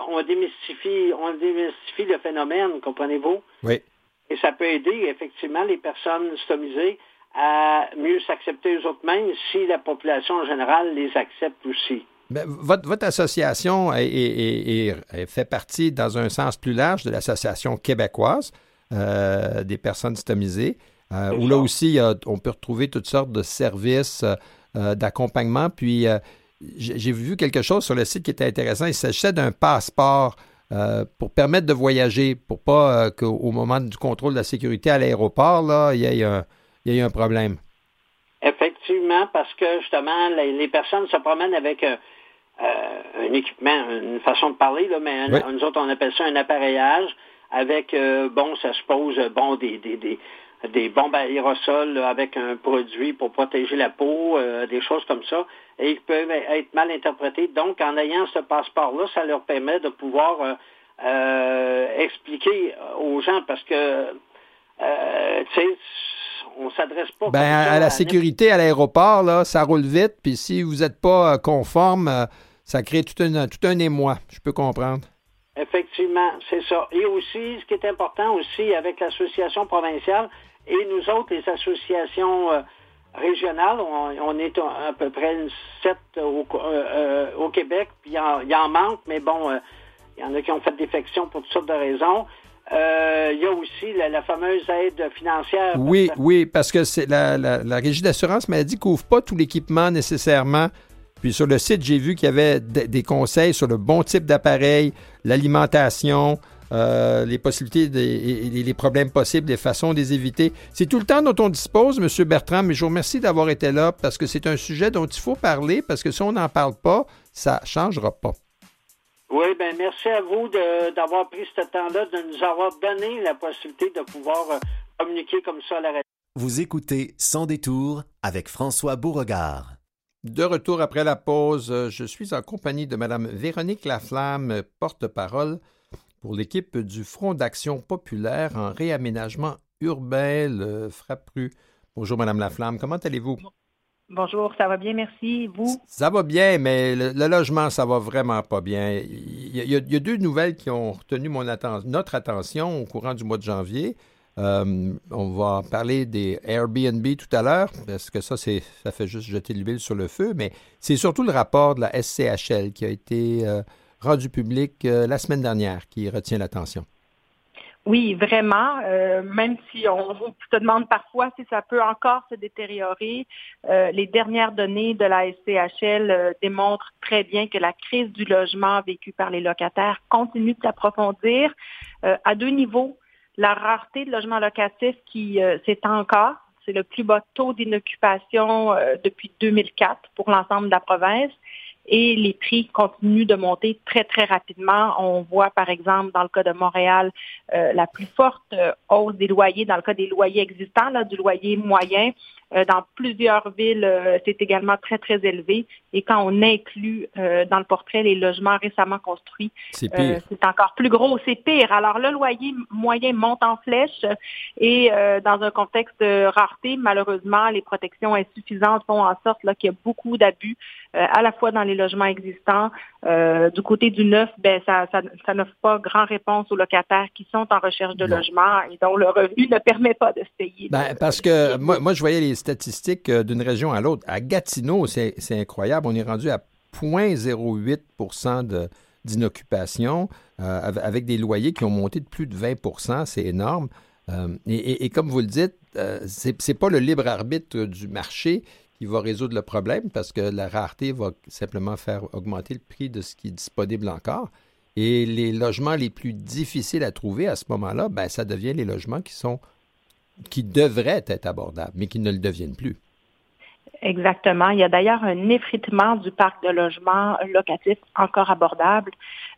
on démystifie on démystifie le phénomène, comprenez-vous? Oui. Et ça peut aider effectivement les personnes stomisées à mieux s'accepter eux-mêmes si la population en général les accepte aussi. Ben, votre, association est, fait partie, dans un sens plus large, de l'association québécoise euh, des personnes stomisées, euh, où là aussi, on peut retrouver toutes sortes de services euh, d'accompagnement. Puis, j'ai vu quelque chose sur le site qui était intéressant. Il s'agissait d'un passeport pour permettre de voyager, pour pas qu'au moment du contrôle de la sécurité à l'aéroport, là, il y ait un, il y ait un problème. Effectivement, parce que justement, les, personnes se promènent avec un équipement, une façon de parler, là, mais nous autres, on appelle ça un appareillage avec, euh, bon, ça suppose, bon, des, des, des, des bombes aérosols avec un produit pour protéger la peau, euh, des choses comme ça, et ils peuvent être mal interprétés. Donc, en ayant ce passeport-là, ça leur permet de pouvoir expliquer aux gens, parce que, tu sais, on s'adresse pas. Ben, à, la sécurité à l'aéroport, là, ça roule vite, puis si vous n'êtes pas conforme, ça crée tout un, tout un émoi, je peux comprendre. Effectivement, c'est ça. Et aussi, ce qui est important aussi avec l'association provinciale et nous autres, les associations euh, régionales, on, est à, peu près sept au, euh, euh, Québec, puis il y, en manque, mais bon, il y en a qui ont fait défection pour toutes sortes de raisons. Il y a aussi la, fameuse aide financière. Oui, oui, parce que c'est la, la, la Régie d'assurance maladie couvre pas tout l'équipement nécessairement puis sur le site, j'ai vu qu'il y avait des conseils sur le bon type d'appareil, l'alimentation, euh, les possibilités et les problèmes possibles, les façons de les éviter. C'est tout le temps dont on dispose, M. Bertrand, mais je vous remercie d'avoir été là parce que c'est un sujet dont il faut parler parce que si on n'en parle pas, ça ne changera pas. Oui, bien, merci à vous d'avoir pris ce temps-là, de nous avoir donné la possibilité de pouvoir euh, communiquer comme ça à la radio. Vous écoutez Sans détour avec François Beauregard. De retour après la pause, euh, je suis en compagnie de Mme Véronique Laflamme, porte-parole pour l'équipe du Front d'action populaire en réaménagement urbain, le FRAPRU. Bonjour, Mme Laflamme, comment allez-vous? Bonjour, ça va bien, merci. Vous? Ça va bien, mais le, logement, ça va vraiment pas bien. Il y, a, deux nouvelles qui ont retenu notre attention au courant du mois de janvier. Euh, on va parler des Airbnb tout à l'heure, parce que ça, ça fait juste jeter l'huile sur le feu, mais c'est surtout le rapport de la SCHL qui a été euh, rendu public euh, la semaine dernière qui retient l'attention. Oui, vraiment. même si on se demande parfois si ça peut encore se détériorer, les dernières données de la SCHL démontrent très bien que la crise du logement vécue par les locataires continue de s'approfondir à deux niveaux la rareté de logements locatifs qui euh, s'étend encore. C'est le plus bas taux d'inoccupation euh, depuis 2004 pour l'ensemble de la province et les prix continuent de monter très, très rapidement. On voit, par exemple, dans le cas de Montréal, euh, la plus forte hausse des loyers, dans le cas des loyers existants, là, du loyer moyen, euh, dans plusieurs villes, euh, c'est également très, très élevé. Et quand on inclut euh, dans le portrait les logements récemment construits, c'est encore plus gros, c'est pire. Alors le loyer moyen monte en flèche et dans un contexte de rareté, malheureusement, les protections insuffisantes font en sorte qu'il y a beaucoup d'abus à la fois dans les logements existants. du côté du neuf, ben, ça, ça, n'offre pas grand réponse aux locataires qui sont en recherche de logement et dont le revenu ne permet pas de se payer. Ben, parce que moi, moi, je voyais les statistiques euh, d'une région à l'autre. À Gatineau, c'est incroyable. On est rendu à 0,08% d'inoccupation. avec des loyers qui ont monté de plus de 20% c'est énorme. Et, comme vous le dites, c'est n'est pas le libre arbitre du marché qui va résoudre le problème parce que la rareté va simplement faire augmenter le prix de ce qui est disponible encore. Et les logements les plus difficiles à trouver à ce moment-là, ben, ça devient les logements qui sont qui devraient être abordables, mais qui ne le deviennent plus. Exactement. Il y a d'ailleurs un effritement du parc de logements locatifs encore abordables.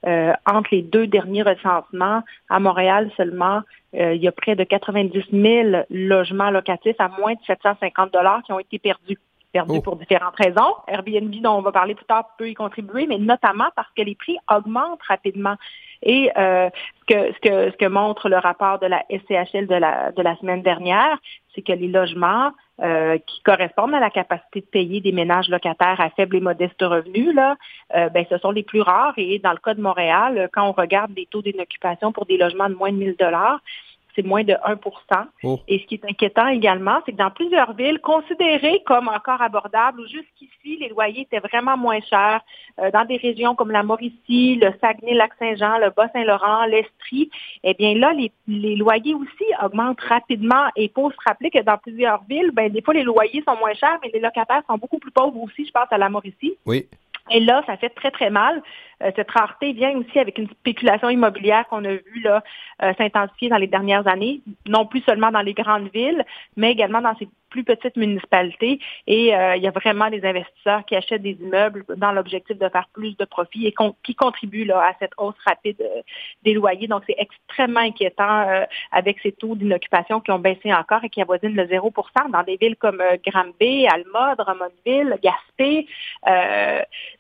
Euh, entre les deux derniers recensements, à Montréal seulement, euh, il y a près de 90 000 logements locatifs à moins de 750 dollars qui ont été perdus perdu oh. pour différentes raisons. Airbnb, dont on va parler plus tard, peut y contribuer, mais notamment parce que les prix augmentent rapidement. Et euh, ce, que, ce, que, ce que montre le rapport de la SCHL de la, de la semaine dernière, c'est que les logements euh, qui correspondent à la capacité de payer des ménages locataires à faible et modeste revenus, là, euh, ben, ce sont les plus rares. Et dans le cas de Montréal, quand on regarde les taux d'inoccupation pour des logements de moins de 1000 dollars, c'est moins de 1 Et ce qui est inquiétant également, c'est que dans plusieurs villes considérées comme encore abordables, où jusqu'ici, les loyers étaient vraiment moins chers, euh, dans des régions comme la Mauricie, le Saguenay-Lac-Saint-Jean, le Bas-Saint-Laurent, l'Estrie, eh bien là, les, loyers aussi augmentent rapidement. Et il faut se rappeler que dans plusieurs villes, ben, des fois, les loyers sont moins chers, mais les locataires sont beaucoup plus pauvres aussi. Je pense à la Mauricie. Oui. Et là, ça fait très, très mal. Euh, cette rareté vient aussi avec une spéculation immobilière qu'on a vue là euh, s'intensifier dans les dernières années, non plus seulement dans les grandes villes, mais également dans ces plus petites municipalités. Et euh, il y a vraiment des investisseurs qui achètent des immeubles dans l'objectif de faire plus de profit et qui contribuent là, à cette hausse rapide des loyers. Donc, c'est extrêmement inquiétant avec ces taux d'inoccupation qui ont baissé encore et qui avoisinent le 0% dans des villes comme Granby, Alma, Drummondville, Gaspé.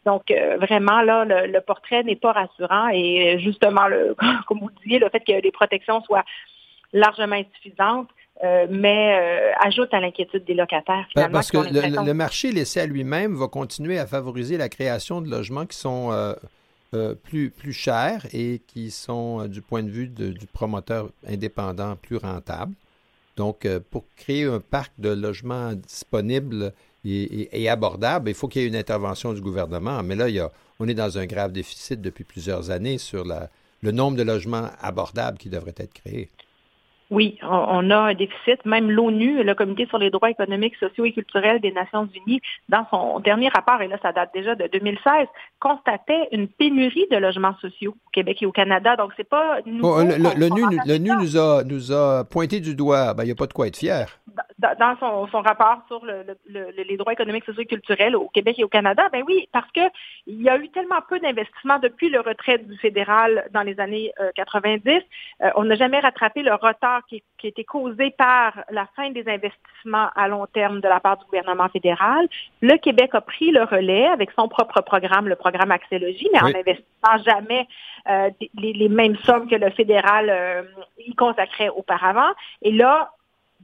donc, vraiment, là, le, le portrait n'est pas rassurant et justement, le, comme vous disiez, le fait que les protections soient largement insuffisantes, euh, mais euh, ajoute à l'inquiétude des locataires. Ben, finalement, Parce que le, marché laissé à lui-même va continuer à favoriser la création de logements qui sont euh, plus, plus chers et qui sont, du point de vue du promoteur indépendant, plus rentables. Donc, pour créer un parc de logements disponibles et, abordable, il faut qu'il y ait une intervention du gouvernement. Mais là, il y a, on est dans un grave déficit depuis plusieurs années sur la, le nombre de logements abordables qui devraient être créés. Oui, on, a un déficit. Même l'ONU, le Comité sur les droits économiques, sociaux et culturels des Nations Unies, dans son dernier rapport, et là ça date déjà de 2016, constatait une pénurie de logements sociaux au Québec et au Canada. Donc c'est pas nouveau. L'ONU nous a, nous a pointé du doigt. Ben, il n'y a pas de quoi être fier. Dans son, rapport sur les droits économiques, sociaux et culturels au Québec et au Canada, ben oui, parce que il y a eu tellement peu d'investissements depuis le retrait du fédéral dans les années 90. Euh, euh, on n'a jamais rattrapé le retard qui, a été causé par la fin des investissements à long terme de la part du gouvernement fédéral. Le Québec a pris le relais avec son propre programme, le programme Axélogie, mais en n'investissant jamais euh, les, mêmes sommes que le fédéral euh, y consacrait auparavant. Et là,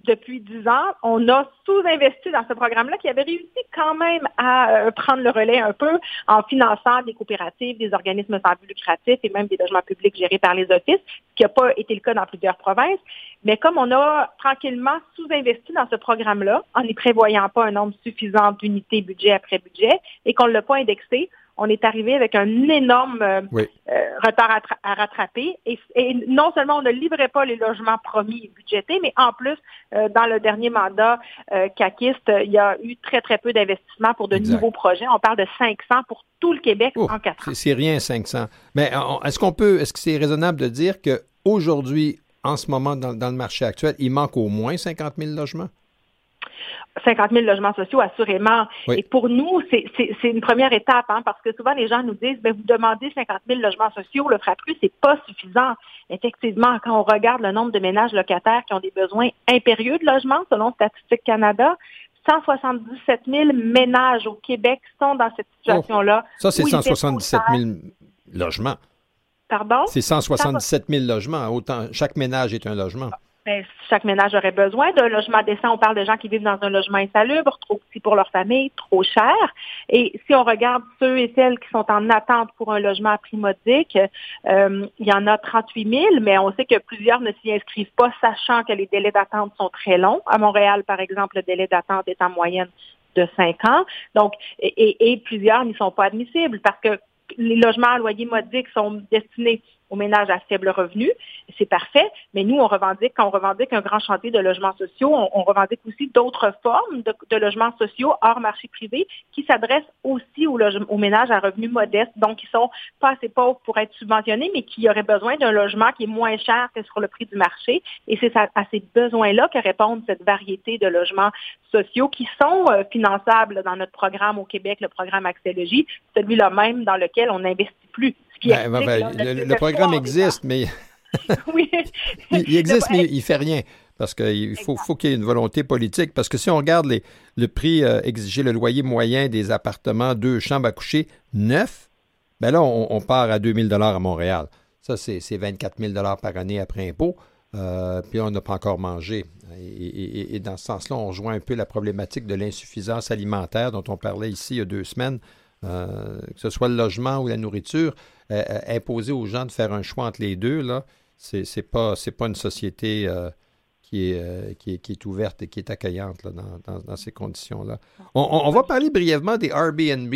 depuis dix ans, on a sous-investi dans ce programme-là qui avait réussi quand même à euh, prendre le relais un peu en finançant des coopératives, des organismes sans but lucratif et même des logements publics gérés par les offices, ce qui n'a pas été le cas dans plusieurs provinces. Mais comme on a tranquillement sous-investi dans ce programme-là, en n'y prévoyant pas un nombre suffisant d'unités budget après budget et qu'on ne l'a pas indexé, on est arrivé avec un énorme euh, euh, retard à, rattraper. Et, non seulement on ne livrait pas les logements promis et budgétés, mais en plus, euh, dans le dernier mandat euh, il y a eu très, très peu d'investissements pour de nouveaux projets. On parle de 500 pour tout le Québec oh, en quatre ans. C'est rien, 500. Mais est-ce qu'on peut, est-ce que c'est raisonnable de dire qu'aujourd'hui, en ce moment, dans, dans le marché actuel, il manque au moins 50 000 logements? 50 000 logements sociaux, assurément. Et pour nous, c'est une première étape, hein, parce que souvent les gens nous disent, ben, vous demandez 50 000 logements sociaux, le fera plus, c'est pas suffisant. Effectivement, quand on regarde le nombre de ménages locataires qui ont des besoins impérieux de logement, selon Statistique Canada, 177 000 ménages au Québec sont dans cette situation-là. ça, c'est 177 000 logements. Pardon? C'est 177 000 logements. Autant, chaque ménage est un logement. Ben, chaque ménage aurait besoin d'un logement décent. On parle de gens qui vivent dans un logement insalubre, trop petit pour leur famille, trop cher. Et si on regarde ceux et celles qui sont en attente pour un logement à prix modique, euh, il y en a 38 000, mais on sait que plusieurs ne s'y inscrivent pas, sachant que les délais d'attente sont très longs. À Montréal, par exemple, le délai d'attente est en moyenne de 5 ans. Donc, et, et plusieurs n'y sont pas admissibles parce que les logements à loyer modique sont destinés aux ménages à faible revenu. C'est parfait, mais nous, on revendique, quand on revendique un grand chantier de logements sociaux, on, revendique aussi d'autres formes de, logements sociaux hors marché privé qui s'adressent aussi aux, ménages à revenus modestes, donc qui sont pas assez pauvres pour être subventionnés, mais qui auraient besoin d'un logement qui est moins cher que sur le prix du marché. Et c'est à, ces besoins-là que répondent cette variété de logements sociaux qui sont euh, finançables dans notre programme au Québec, le programme Axélogie, celui-là même dans lequel on n'investit plus. Ben, ben, ben, le, programme existe, mais oui. il, existe, mais il ne fait rien. Parce qu'il faut, faut qu'il y ait une volonté politique. Parce que si on regarde les, le prix euh, exigé, le loyer moyen des appartements, deux chambres à coucher, neuf, ben là, on, part à 2000 dollars à Montréal. Ça, c'est 24 000 par année après impôt. Euh, puis on n'a pas encore mangé. Et, et, dans ce sens-là, on rejoint un peu la problématique de l'insuffisance alimentaire dont on parlait ici il y a deux semaines. Euh, que ce soit le logement ou la nourriture, euh, euh, imposer aux gens de faire un choix entre les deux, là, c'est, c'est pas c'est pas une société qui, est, qui, est, ouverte et qui est accueillante dans, ces conditions-là. On, va parler brièvement des Airbnb.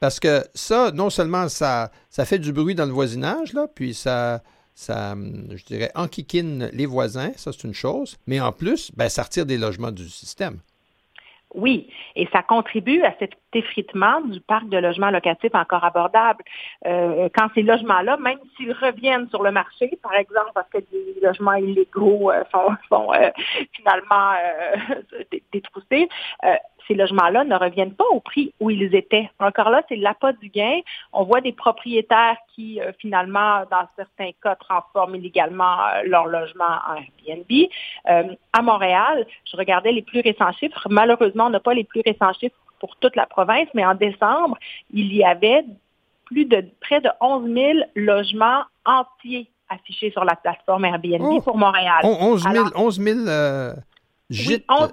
Parce que ça, non seulement ça, ça fait du bruit dans le voisinage, là, puis ça, ça, je dirais, enquiquine les voisins, ça c'est une chose, mais en plus, ben, ça retire des logements du système. Oui, et ça contribue à cet effritement du parc de logements locatifs encore abordables. Euh, quand ces logements-là, même s'ils reviennent sur le marché, par exemple parce que des logements illégaux euh, sont, euh, finalement détroussés, ces logements-là ne reviennent pas au prix où ils étaient. Encore là, c'est l'appât du gain. On voit des propriétaires qui, euh, finalement, dans certains cas, transforment illégalement euh, leur logement en Airbnb. Euh, à Montréal, je regardais les plus récents chiffres. Malheureusement, on n'a pas les plus récents chiffres pour toute la province, mais en décembre, il y avait plus de près de 11 000 logements entiers affichés sur la plateforme Airbnb oh! pour Montréal. 11 000, 11 000 oui, 11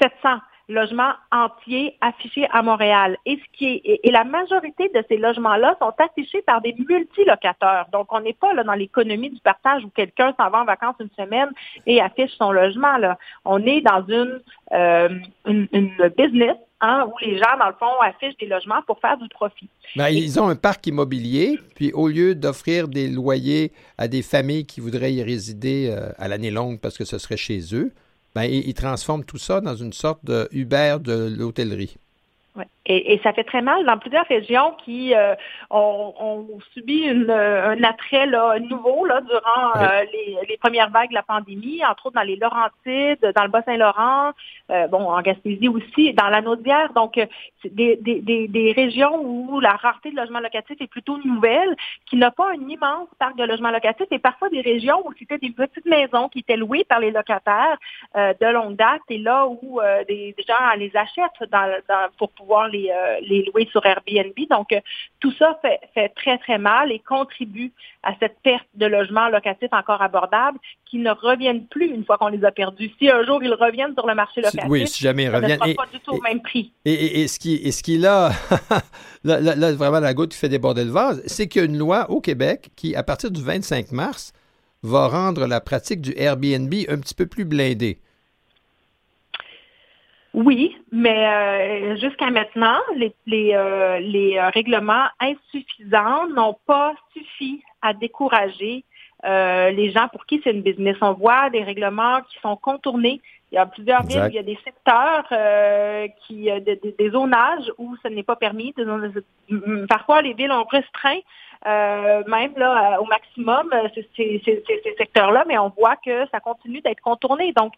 700 logements entiers affichés à Montréal. Et, ce qui est, et la majorité de ces logements-là sont affichés par des multilocateurs. Donc, on n'est pas là dans l'économie du partage où quelqu'un s'en va en vacances une semaine et affiche son logement. Là. On est dans une, euh, une, business Hein, où les gens, dans le fond, affichent des logements pour faire du profit. Ben, ils ont un parc immobilier, puis au lieu d'offrir des loyers à des familles qui voudraient y résider euh, à l'année longue parce que ce serait chez eux, ben, ils transforment tout ça dans une sorte de Uber de l'hôtellerie. Et, ça fait très mal dans plusieurs régions qui euh, ont, subi une, un attrait là, nouveau là, durant euh, les, premières vagues de la pandémie, entre autres dans les Laurentides, dans le Bas-Saint-Laurent, euh, bon, en Gaspésie aussi, dans la Naudière. Donc, des, des, des, régions où la rareté de logements locatifs est plutôt nouvelle, qui n'a pas un immense parc de logements locatifs, et parfois des régions où c'était des petites maisons qui étaient louées par les locataires de longue date, et là où des, gens les achètent dans, pour pouvoir les euh, les, louer sur Airbnb. Donc, euh, tout ça fait, très, très mal et contribue à cette perte de logements locatifs encore abordables qui ne reviennent plus une fois qu'on les a perdus. Si un jour ils reviennent sur le marché locatif, oui, si jamais ils reviennent, ne pas du tout au même prix. Et, ce qui, est ce qui là, là, vraiment la goutte qui fait déborder le vase, c'est qu'il y a une loi au Québec qui, à partir du 25 mars, va rendre la pratique du Airbnb un petit peu plus blindée. Oui, mais euh, jusqu'à maintenant, les, les, euh, les euh, règlements insuffisants n'ont pas suffi à décourager les gens pour qui c'est une business. On voit des règlements qui sont contournés. Il y a plusieurs villes, il y a des secteurs qui, des zonages où ce n'est pas permis. Parfois, les villes ont restreint même là au maximum ces, ces, ces secteurs-là, mais on voit que ça continue d'être contourné. Donc,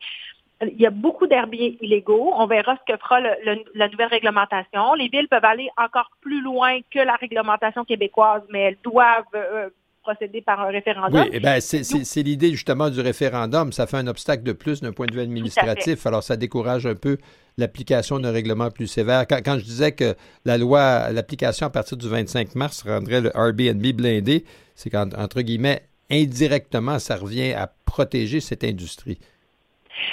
il y a beaucoup d'herbiers illégaux. On verra ce que fera la nouvelle réglementation. Les villes peuvent aller encore plus loin que la réglementation québécoise, mais elles doivent euh, procéder par un référendum. Oui, eh ben, c'est l'idée justement du référendum. Ça fait un obstacle de plus d'un point de vue administratif. Alors, ça décourage un peu l'application d'un règlement plus sévère. Quand, quand, je disais que la loi, l'application à partir du 25 mars rendrait le Airbnb blindé, c'est qu'entre guillemets, indirectement, ça revient à protéger cette industrie.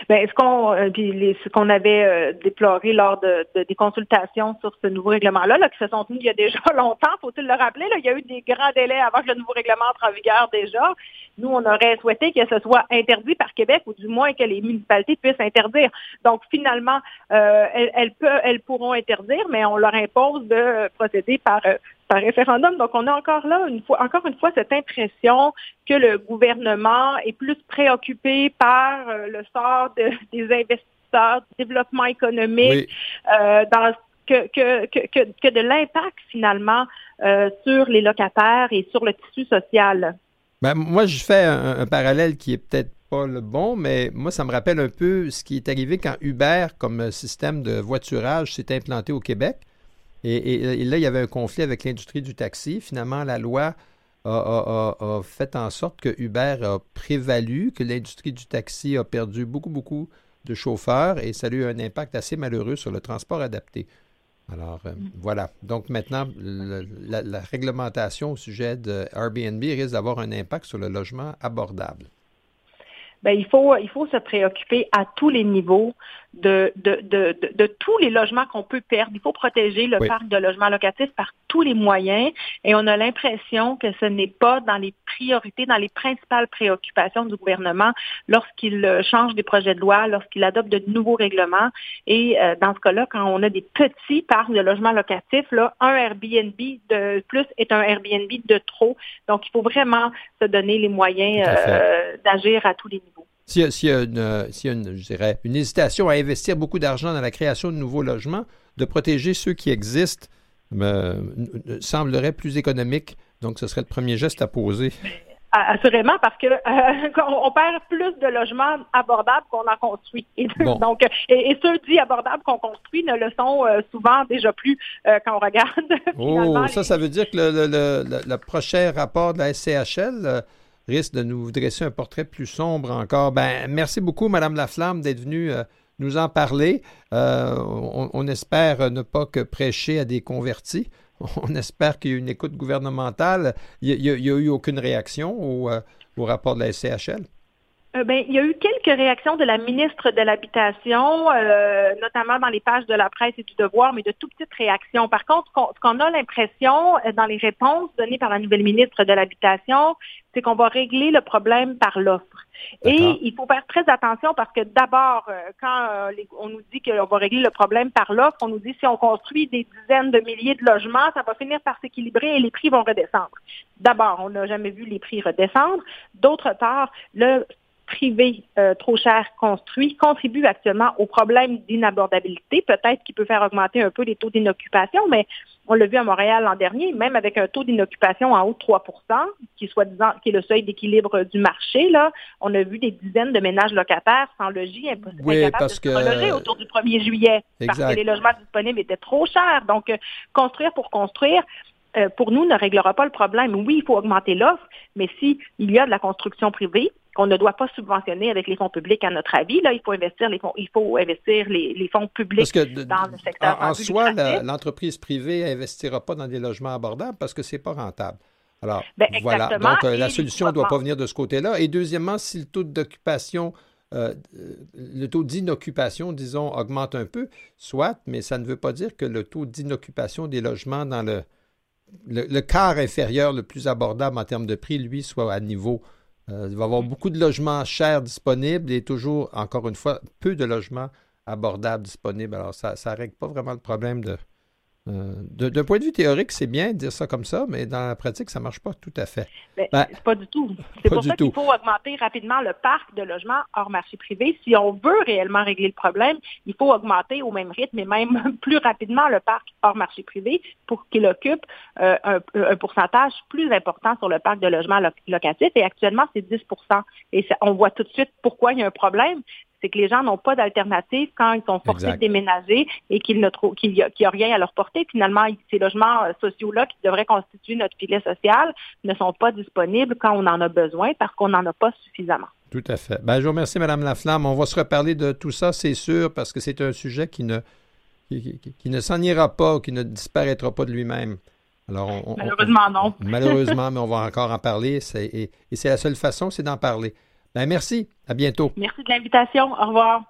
Ben, ce qu'on euh, ce qu'on avait euh, déploré lors de, des consultations sur ce nouveau règlement-là, là, qui se sont tenues il y a déjà longtemps, faut-il le rappeler, là, il y a eu des grands délais avant que le nouveau règlement entre en vigueur déjà. Nous, on aurait souhaité que ce soit interdit par Québec, ou du moins que les municipalités puissent interdire. Donc, finalement, euh, elles, elles, elles pourront interdire, mais on leur impose de procéder par par référendum. Donc, on a encore là, une fois, encore une fois, cette impression que le gouvernement est plus préoccupé par euh, le sort des investisseurs, du développement économique, euh, dans que, que, que, que, de l'impact finalement euh, sur les locataires et sur le tissu social. Ben, moi, je fais un, parallèle qui est peut-être pas le bon, mais moi, ça me rappelle un peu ce qui est arrivé quand Uber, comme système de voiturage, s'est implanté au Québec. Et, là, il y avait un conflit avec l'industrie du taxi. Finalement, la loi a, fait en sorte que Uber a prévalu, que l'industrie du taxi a perdu beaucoup, beaucoup de chauffeurs et ça a eu un impact assez malheureux sur le transport adapté. Alors, euh, mm. voilà. Donc maintenant, la, réglementation au sujet de Airbnb risque d'avoir un impact sur le logement abordable. Bien, il, faut, il faut se préoccuper à tous les niveaux de, de, de, de, tous les logements qu'on peut perdre. Il faut protéger le parc de logements locatifs par tous les moyens et on a l'impression que ce n'est pas dans les priorités, dans les principales préoccupations du gouvernement lorsqu'il euh, change des projets de loi, lorsqu'il adopte de nouveaux règlements. Et euh, dans ce cas-là, quand on a des petits parcs de logements locatifs, là, un Airbnb de plus est un Airbnb de trop. Donc, il faut vraiment se donner les moyens euh, d'agir à tous les niveaux. S'il y, a, une, je dirais, une hésitation à investir beaucoup d'argent dans la création de nouveaux logements, de protéger ceux qui existent me, semblerait plus économique. Donc, ce serait le premier geste à poser. Assurément, parce que euh, on perd plus de logements abordables qu'on en construit. Et, donc, et, ceux dits abordables qu'on construit ne le sont euh, souvent déjà plus euh, quand on regarde. oh, ça, ça veut dire que le, le, le, prochain rapport de la SCHL risque de nous dresser un portrait plus sombre encore. Ben, merci beaucoup, Madame Laflamme, d'être venue euh, nous en parler. Euh, on, espère ne pas que prêcher à des convertis. On espère qu'il y a une écoute gouvernementale. Il n'y a, eu aucune réaction au, euh, au rapport de la SCHL? Ben, il y a eu quelques réactions de la ministre de l'Habitation, notamment dans les pages de la presse et du devoir, mais de tout petites réactions. Par contre, ce qu'on a l'impression dans les réponses données par la nouvelle ministre de l'Habitation, c'est qu'on va régler le problème par l'offre. Et il faut faire très attention parce que d'abord, quand on nous dit qu'on va régler le problème par l'offre, on nous dit si on construit des dizaines de milliers de logements, ça va finir par s'équilibrer et les prix vont redescendre. D'abord, on n'a jamais vu les prix redescendre. D'autre part, le privé euh, trop cher construit contribue actuellement au problème d'inabordabilité. Peut-être qu'il peut faire augmenter un peu les taux d'inoccupation, mais on l'a vu à Montréal l'an dernier, même avec un taux d'inoccupation en haut de 3 qui, soit disant, qui est le seuil d'équilibre du marché, là, on a vu des dizaines de ménages locataires sans logis, impossible oui, parce de se loger autour du 1er juillet, parce que les logements disponibles étaient trop chers. Donc, euh, construire pour construire, euh, pour nous, ne réglera pas le problème. Oui, il faut augmenter l'offre, mais s'il y a de la construction privée, qu'on ne doit pas subventionner avec les fonds publics, à notre avis. Là, il faut investir les fonds, il faut investir les, fonds publics dans le secteur. En, en soi, l'entreprise privée n'investira pas dans des logements abordables parce que c'est pas rentable. Alors, ben, voilà. Donc, euh, la solution ne doit pas? venir de ce côté-là. Et deuxièmement, si le taux d'occupation euh, le taux d'inoccupation, disons, augmente un peu, soit, mais ça ne veut pas dire que le taux d'inoccupation des logements dans le, le, quart inférieur le plus abordable en termes de prix, lui, soit à niveau euh, il va y avoir beaucoup de logements chers disponibles et toujours, encore une fois, peu de logements abordables disponibles. Alors, ça ne règle pas vraiment le problème de, euh, d'un point de vue théorique, c'est bien de dire ça comme ça, mais dans la pratique, ça ne marche pas tout à fait. Ben, pas du tout. C'est pour ça qu'il faut augmenter rapidement le parc de logements hors marché privé. Si on veut réellement régler le problème, il faut augmenter au même rythme et même plus rapidement le parc hors marché privé pour qu'il occupe euh, un, pourcentage plus important sur le parc de logements locatifs. Et actuellement, c'est 10% Et on voit tout de suite pourquoi il y a un problème c'est que les gens n'ont pas d'alternative quand ils sont forcés de déménager et qu'il n'y a, rien à leur porter. Finalement, ces logements euh, sociaux-là qui devraient constituer notre filet social ne sont pas disponibles quand on en a besoin parce qu'on n'en a pas suffisamment. Tout à fait. Ben, je vous remercie, Mme Laflamme. On va se reparler de tout ça, c'est sûr, parce que c'est un sujet qui ne, qui, ne s'en ira pas, qui ne disparaîtra pas de lui-même. Alors malheureusement, non. malheureusement, mais on va encore en parler. et c'est la seule façon, c'est d'en parler. Ben, merci. À bientôt. Merci de l'invitation. Au revoir.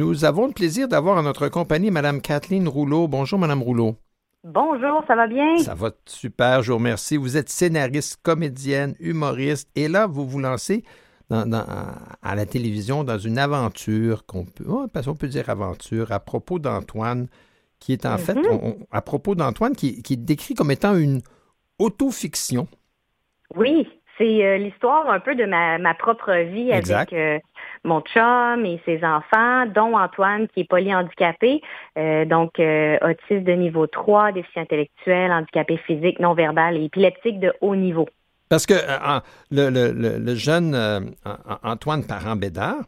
Nous avons le plaisir d'avoir à notre compagnie Mme Kathleen Rouleau. Bonjour, Mme Rouleau. Bonjour, ça va bien? Ça va super, je vous remercie. Vous êtes scénariste, comédienne, humoriste, et là, vous vous lancez à la télévision dans une aventure qu'on peut, oh, on peut dire aventure, à propos d'Antoine, qui est en fait, mm-hmm. à propos d'Antoine, qui, qui est décrit comme étant une autofiction. Oui, c'est euh, l'histoire un peu de ma, propre vie avec euh, mon chum et ses enfants, dont Antoine qui est polyhandicapé, euh, donc autiste de niveau 3, déficient intellectuel, handicapé physique, non-verbal et épileptique de haut niveau. Parce que le, jeune Antoine Parent-Bédard,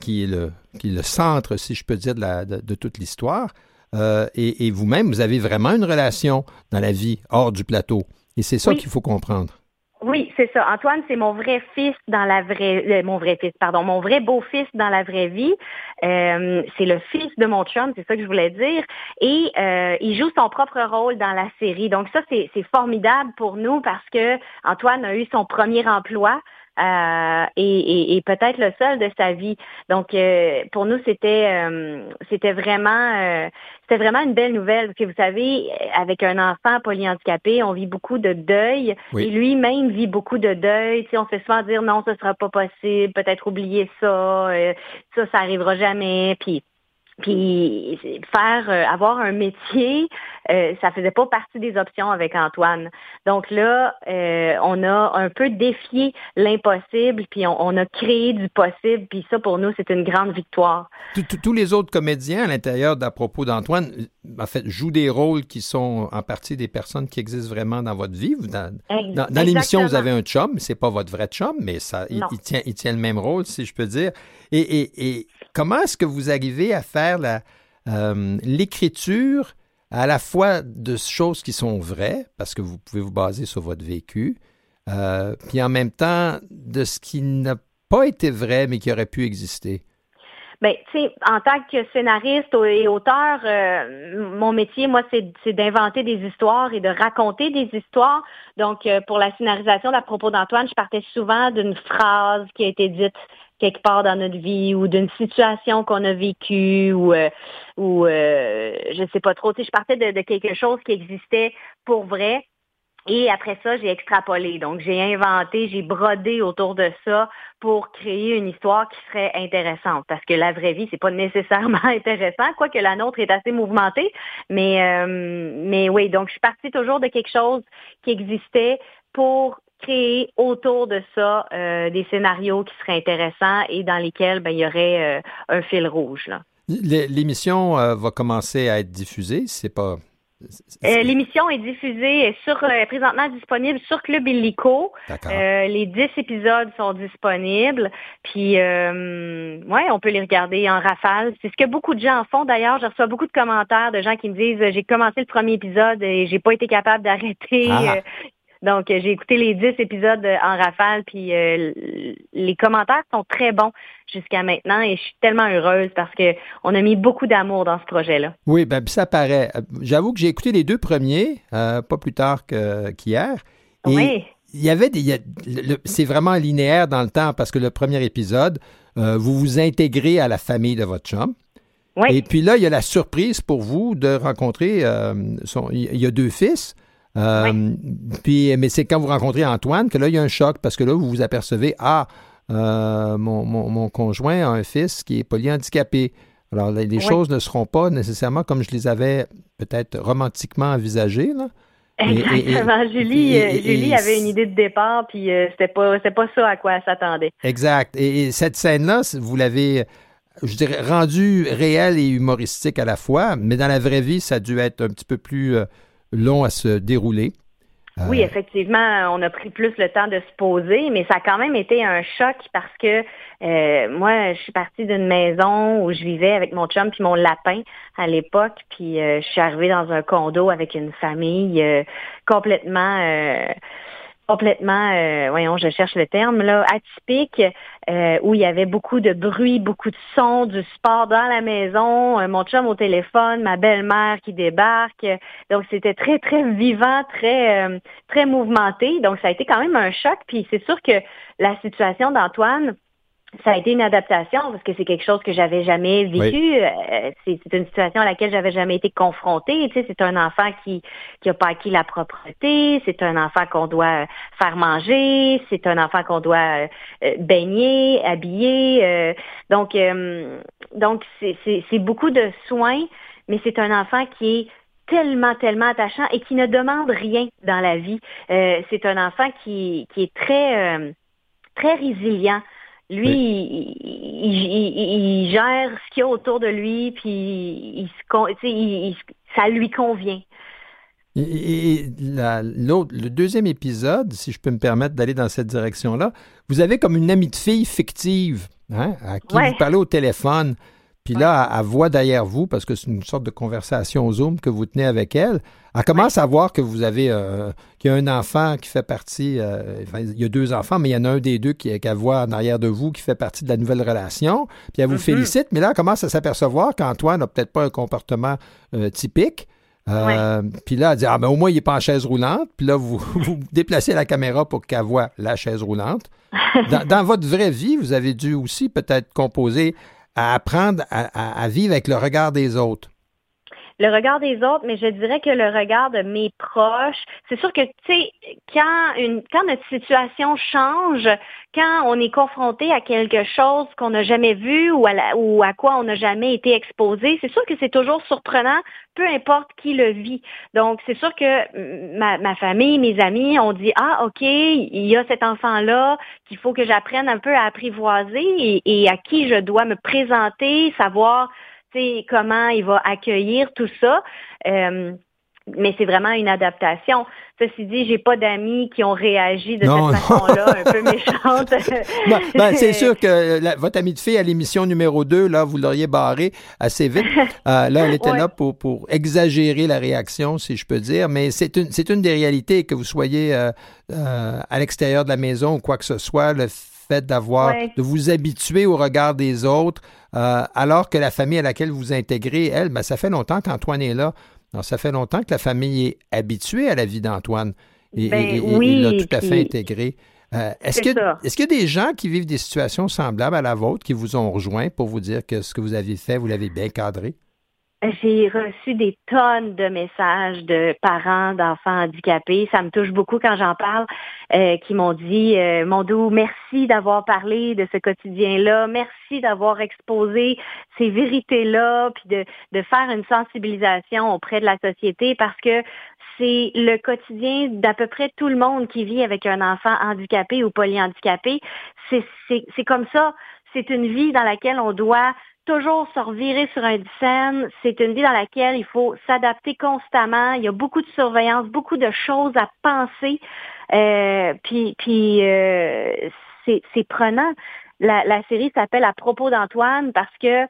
qui, est le, centre, si je peux dire, de, toute l'histoire, et, vous-même, vous avez vraiment une relation dans la vie hors du plateau. Et c'est ça qu'il faut comprendre. Oui, c'est ça. Antoine, c'est mon vrai fils dans la vraie, euh, mon vrai fils, pardon, mon vrai beau-fils dans la vraie vie. Euh, c'est le fils de mon chum, c'est ça que je voulais dire. Et euh, il joue son propre rôle dans la série. Donc ça, c'est formidable pour nous parce que Antoine a eu son premier emploi. Euh, et, peut-être le seul de sa vie. Donc euh, pour nous c'était euh, c'était vraiment c'était vraiment une belle nouvelle parce que vous savez avec un enfant polyhandicapé on vit beaucoup de deuil et lui-même vit beaucoup de deuil. Tu on se fait souvent dire non ce sera pas possible, peut-être oublier ça, ça ça arrivera jamais. Puis puis faire euh, avoir un métier, euh, ça faisait pas partie des options avec Antoine. Donc là, euh, on a un peu défié l'impossible, puis on, a créé du possible, puis ça pour nous c'est une grande victoire. Tous les autres comédiens à l'intérieur d'à propos d'Antoine, en fait, jouent des rôles qui sont en partie des personnes qui existent vraiment dans votre vie. Dans, dans, l'émission, vous avez un chum, c'est pas votre vrai chum, mais ça, il, tient, il tient le même rôle, si je peux dire. Et, et, et comment est-ce que vous arrivez à faire euh, l'écriture à la fois de choses qui sont vraies, parce que vous pouvez vous baser sur votre vécu, euh, puis en même temps de ce qui n'a pas été vrai, mais qui aurait pu exister? Ben, tu sais, en tant que scénariste et auteur, euh, mon métier, moi, c'est d'inventer des histoires et de raconter des histoires. Donc, pour la scénarisation d'à propos d'Antoine, je partais souvent d'une phrase qui a été dite quelque part dans notre vie ou d'une situation qu'on a vécue ou euh, ou euh, je sais pas trop. Tu sais, je partais de, quelque chose qui existait pour vrai. Et après ça, j'ai extrapolé. Donc, j'ai inventé, j'ai brodé autour de ça pour créer une histoire qui serait intéressante. Parce que la vraie vie, c'est pas nécessairement intéressant, quoique la nôtre est assez mouvementée. Mais, euh, mais oui, donc je suis partie toujours de quelque chose qui existait pour créer autour de ça euh, des scénarios qui seraient intéressants et dans lesquels ben, il y aurait euh, un fil rouge. L'émission euh, va commencer à être diffusée, c'est pas. L'émission est diffusée sur présentement disponible sur Club Illico. les dix épisodes sont disponibles. Puis ouais, on peut les regarder en rafale. C'est ce que beaucoup de gens font d'ailleurs. Je reçois beaucoup de commentaires de gens qui me disent j'ai commencé le premier épisode et j'ai pas été capable d'arrêter. Ah. Donc, euh, j'ai écouté les dix épisodes euh, en rafale, puis euh, les commentaires sont très bons jusqu'à maintenant et je suis tellement heureuse parce que on a mis beaucoup d'amour dans ce projet-là. Oui, ben ça paraît. J'avoue que j'ai écouté les deux premiers, pas plus tard qu'hier. oui. Il y avait des. C'est vraiment linéaire dans le temps parce que le premier épisode, vous vous intégrez à la famille de votre chum. Oui. Et puis là, il y a la surprise pour vous de rencontrer. son, il y a deux fils. Euh, puis, mais c'est quand vous rencontrez Antoine que là, il y a un choc parce que là, vous vous apercevez, ah, euh, mon, mon, conjoint a un fils qui est polyhandicapé. Alors, les, choses ne seront pas nécessairement comme je les avais peut-être romantiquement envisagées. Là. Exactement. Julie, Julie avait une idée de départ, puis euh, c'était pas, pas ça à quoi elle s'attendait. Exact. Et, cette scène-là, vous l'avez, je dirais, rendue réelle et humoristique à la fois, mais dans la vraie vie, ça a dû être un petit peu plus long à se dérouler. Oui, euh, effectivement, on a pris plus le temps de se poser, mais ça a quand même été un choc parce que euh, moi, je suis partie d'une maison où je vivais avec mon chum puis mon lapin à l'époque, puis euh, je suis arrivée dans un condo avec une famille complètement complètement, euh, voyons, je cherche le terme, là, atypique, euh, où il y avait beaucoup de bruit, beaucoup de sons, du sport dans la maison, euh, mon chum au téléphone, ma belle-mère qui débarque. Donc, c'était très, très vivant, très, très mouvementé. Donc, ça a été quand même un choc. Puis, c'est sûr que la situation d'Antoine, ça a été une adaptation parce que c'est quelque chose que j'avais jamais vécu. Euh, c'est une situation à laquelle j'avais jamais été confrontée. Tu sais, c'est un enfant qui qui a pas acquis la propreté. C'est un enfant qu'on doit faire manger. C'est un enfant qu'on doit euh, baigner, habiller. Euh, donc donc c'est beaucoup de soins, mais c'est un enfant qui est tellement, tellement attachant et qui ne demande rien dans la vie. c'est un enfant qui, qui est très, très résilient. Lui, il, gère ce qu'il y a autour de lui, puis il, ça lui convient. Et, le deuxième épisode, si je peux me permettre d'aller dans cette direction-là, vous avez comme une amie de fille fictive hein, à qui vous parlez au téléphone. Puis là, elle, voit derrière vous, parce que c'est une sorte de conversation Zoom que vous tenez avec elle. Elle commence à voir que vous avez euh, qu'il y a un enfant qui fait partie. Euh, il y a deux enfants, mais il y en a un des deux qui qu'elle voit en arrière de vous qui fait partie de la nouvelle relation. Puis elle vous mm-hmm. félicite, mais là, elle commence à s'apercevoir qu'Antoine n'a peut-être pas un comportement euh, typique. Puis là, elle dit Ah, mais au moins, il n'est pas en chaise roulante. Puis là, vous, vous déplacez la caméra pour qu'elle voit la chaise roulante. Dans, dans, votre vraie vie, vous avez dû aussi peut-être composer à apprendre à, vivre avec le regard des autres? Le regard des autres, mais je dirais que le regard de mes proches, c'est sûr que, tu sais, quand, quand notre situation change, quand on est confronté à quelque chose qu'on n'a jamais vu ou à, quoi on n'a jamais été exposé, c'est sûr que c'est toujours surprenant, peu importe qui le vit. Donc, c'est sûr que ma, famille, mes amis ont dit, ah, OK, il y a cet enfant-là qu'il faut que j'apprenne un peu à apprivoiser et à qui je dois me présenter, savoir comment il va accueillir tout ça. Euh, mais c'est vraiment une adaptation. Ceci dit, j'ai pas d'amis qui ont réagi de cette façon-là, un peu méchante. ben, c'est sûr que votre amie de fille à l'émission numéro 2, là, vous l'auriez barré assez vite. Euh, là, elle était là pour, pour exagérer la réaction, si je peux dire. Mais c'est une, c'est une des réalités que vous soyez euh, à l'extérieur de la maison ou quoi que ce soit. Le fait d'avoir, de vous habituer au regard des autres, euh, alors que la famille à laquelle vous intégrez, elle, ben, ça fait longtemps qu'Antoine est là. ça fait longtemps que la famille est habituée à la vie d'Antoine et, ben l'a tout à fait intégré. Euh, est-ce qu'il y a des gens qui vivent des situations semblables à la vôtre qui vous ont rejoint pour vous dire que ce que vous avez fait, vous l'avez bien cadré? J'ai reçu des tonnes de messages de parents d'enfants handicapés. Ça me touche beaucoup quand j'en parle, euh, qui m'ont dit, euh, Mondou, merci d'avoir parlé de ce quotidien-là, merci d'avoir exposé ces vérités-là, puis de, de faire une sensibilisation auprès de la société parce que c'est le quotidien d'à peu près tout le monde qui vit avec un enfant handicapé ou polyhandicapé. C'est comme ça. C'est une vie dans laquelle on doit toujours se revirer sur un scène. C'est une vie dans laquelle il faut s'adapter constamment. Il y a beaucoup de surveillance, beaucoup de choses à penser. Euh, puis puis euh, c'est prenant. La, la série s'appelle À propos d'Antoine parce que,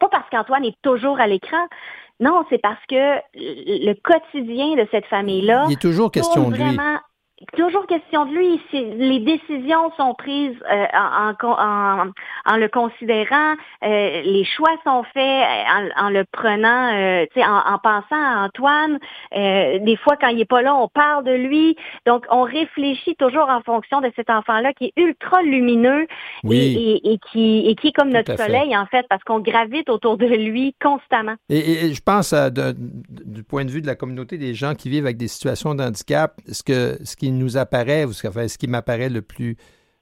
pas parce qu'Antoine est toujours à l'écran, non, c'est parce que le quotidien de cette famille-là. Il est toujours question de lui toujours question de lui. Les décisions sont prises euh, en, en, en, le considérant, euh, les choix sont faits euh, en, le prenant, euh, en, en, pensant à Antoine. des fois, quand il est pas là, on parle de lui. Donc, on réfléchit toujours en fonction de cet enfant-là qui est ultra lumineux et, et, qui, et qui est comme notre soleil, en fait, parce qu'on gravite autour de lui constamment. Et, je pense, à, du point de vue de la communauté des gens qui vivent avec des situations d'handicap, ce que ce qui nous apparaît, ou ce qui m'apparaît le plus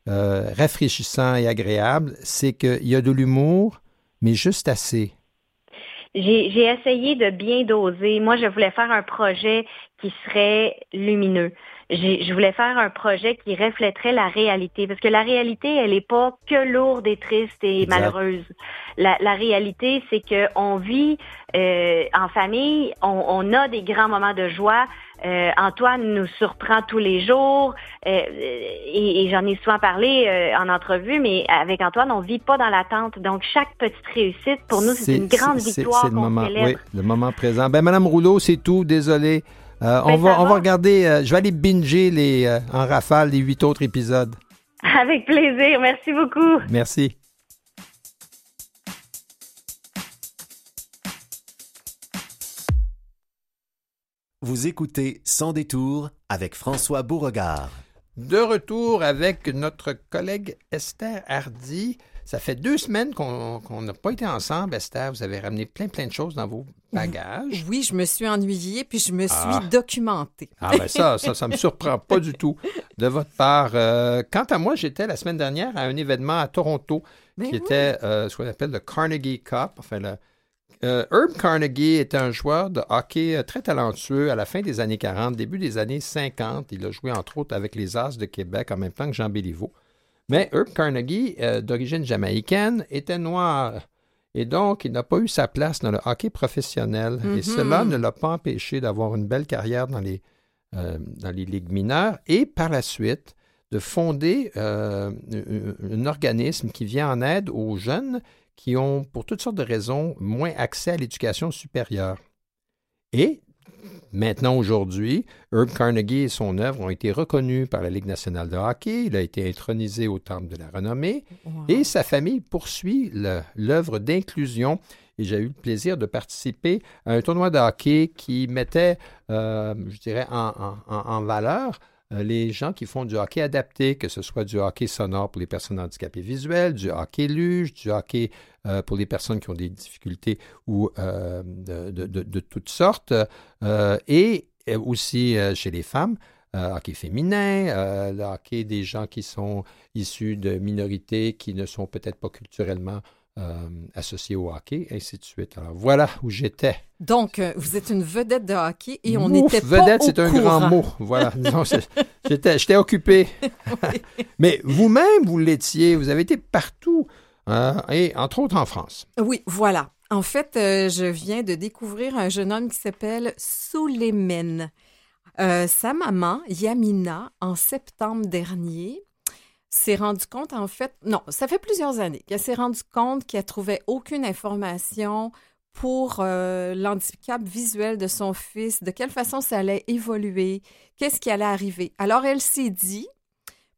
euh, rafraîchissant et agréable, c'est qu'il y a de l'humour, mais juste assez. J'ai essayé de bien doser. Moi, je voulais faire un projet qui serait lumineux. Je voulais faire un projet qui reflèterait la réalité, parce que la réalité, elle n'est pas que lourde et triste et malheureuse. La, la réalité, c'est qu'on vit euh, en famille, on, on, a des grands moments de joie. Euh, Antoine nous surprend tous les jours euh, et, et j'en ai souvent parlé euh, en entrevue, mais avec Antoine, on vit pas dans l'attente. Donc chaque petite réussite pour nous, c'est une grande victoire. C'est le moment, oui, le moment présent. Ben Madame Rouleau, c'est tout. Désolé. Euh, on, ben, va, on va regarder, euh, je vais aller binger les, euh, en rafale les huit autres épisodes. Avec plaisir. Merci beaucoup. Merci. Vous écoutez Sans détour avec François Beauregard. De retour avec notre collègue Esther Hardy. Ça fait deux semaines qu'on n'a pas été ensemble, Esther. Vous avez ramené plein, plein de choses dans vos bagages. Oui, je me suis ennuyée, puis je me suis Ah. documentée. Ah ben ça, ça, ça me surprend pas du tout de votre part. Euh, quant à moi, j'étais la semaine dernière à un événement à Toronto Ben qui oui. était euh, ce qu'on appelle le Carnegie Cup. Enfin, le, euh, Herb Carnegie était un joueur de hockey euh, très talentueux à la fin des années 40, début des années 50. Il a joué entre autres avec les As de Québec en même temps que Jean Béliveau. Mais Herb Carnegie, euh, d'origine jamaïcaine, était noir. Et donc, il n'a pas eu sa place dans le hockey professionnel. Et cela ne l'a pas empêché d'avoir une belle carrière dans les, euh, dans les ligues mineures et par la suite de fonder euh, un organisme qui vient en aide aux jeunes qui ont, pour toutes sortes de raisons, moins accès à l'éducation supérieure. Et maintenant, aujourd'hui, Herb Carnegie et son œuvre ont été reconnus par la Ligue nationale de hockey. Il a été intronisé au Temple de la renommée. Wow. Et sa famille poursuit l'œuvre d'inclusion. Et j'ai eu le plaisir de participer à un tournoi de hockey qui mettait, euh, je dirais, en, en- en- en valeur les gens qui font du hockey adapté, que ce soit du hockey sonore pour les personnes handicapées visuelles, du hockey luge, du hockey euh, pour les personnes qui ont des difficultés ou euh, de, toutes sortes, euh, et euh, aussi euh, chez les femmes, euh, hockey féminin, euh, le hockey des gens qui sont issus de minorités qui ne sont peut-être pas culturellement euh, associés au hockey, ainsi de suite. Alors voilà où j'étais. Donc, euh, vous êtes une vedette de hockey et on n'était pas vedette, c'est un courant. grand mot. Voilà. J'étais, occupé. Mais vous-même, vous l'étiez. Vous avez été partout. hein, et entre autres en France. Oui, voilà. En fait, euh, je viens de découvrir un jeune homme qui s'appelle Souleymane. Sa maman, Yamina, en septembre dernier, s'est rendue compte, en fait, non, ça fait plusieurs années qu'elle s'est rendue compte qu'elle trouvait aucune information pour euh, l'handicap visuel de son fils, de quelle façon ça allait évoluer, qu'est-ce qui allait arriver. Alors, elle s'est dit,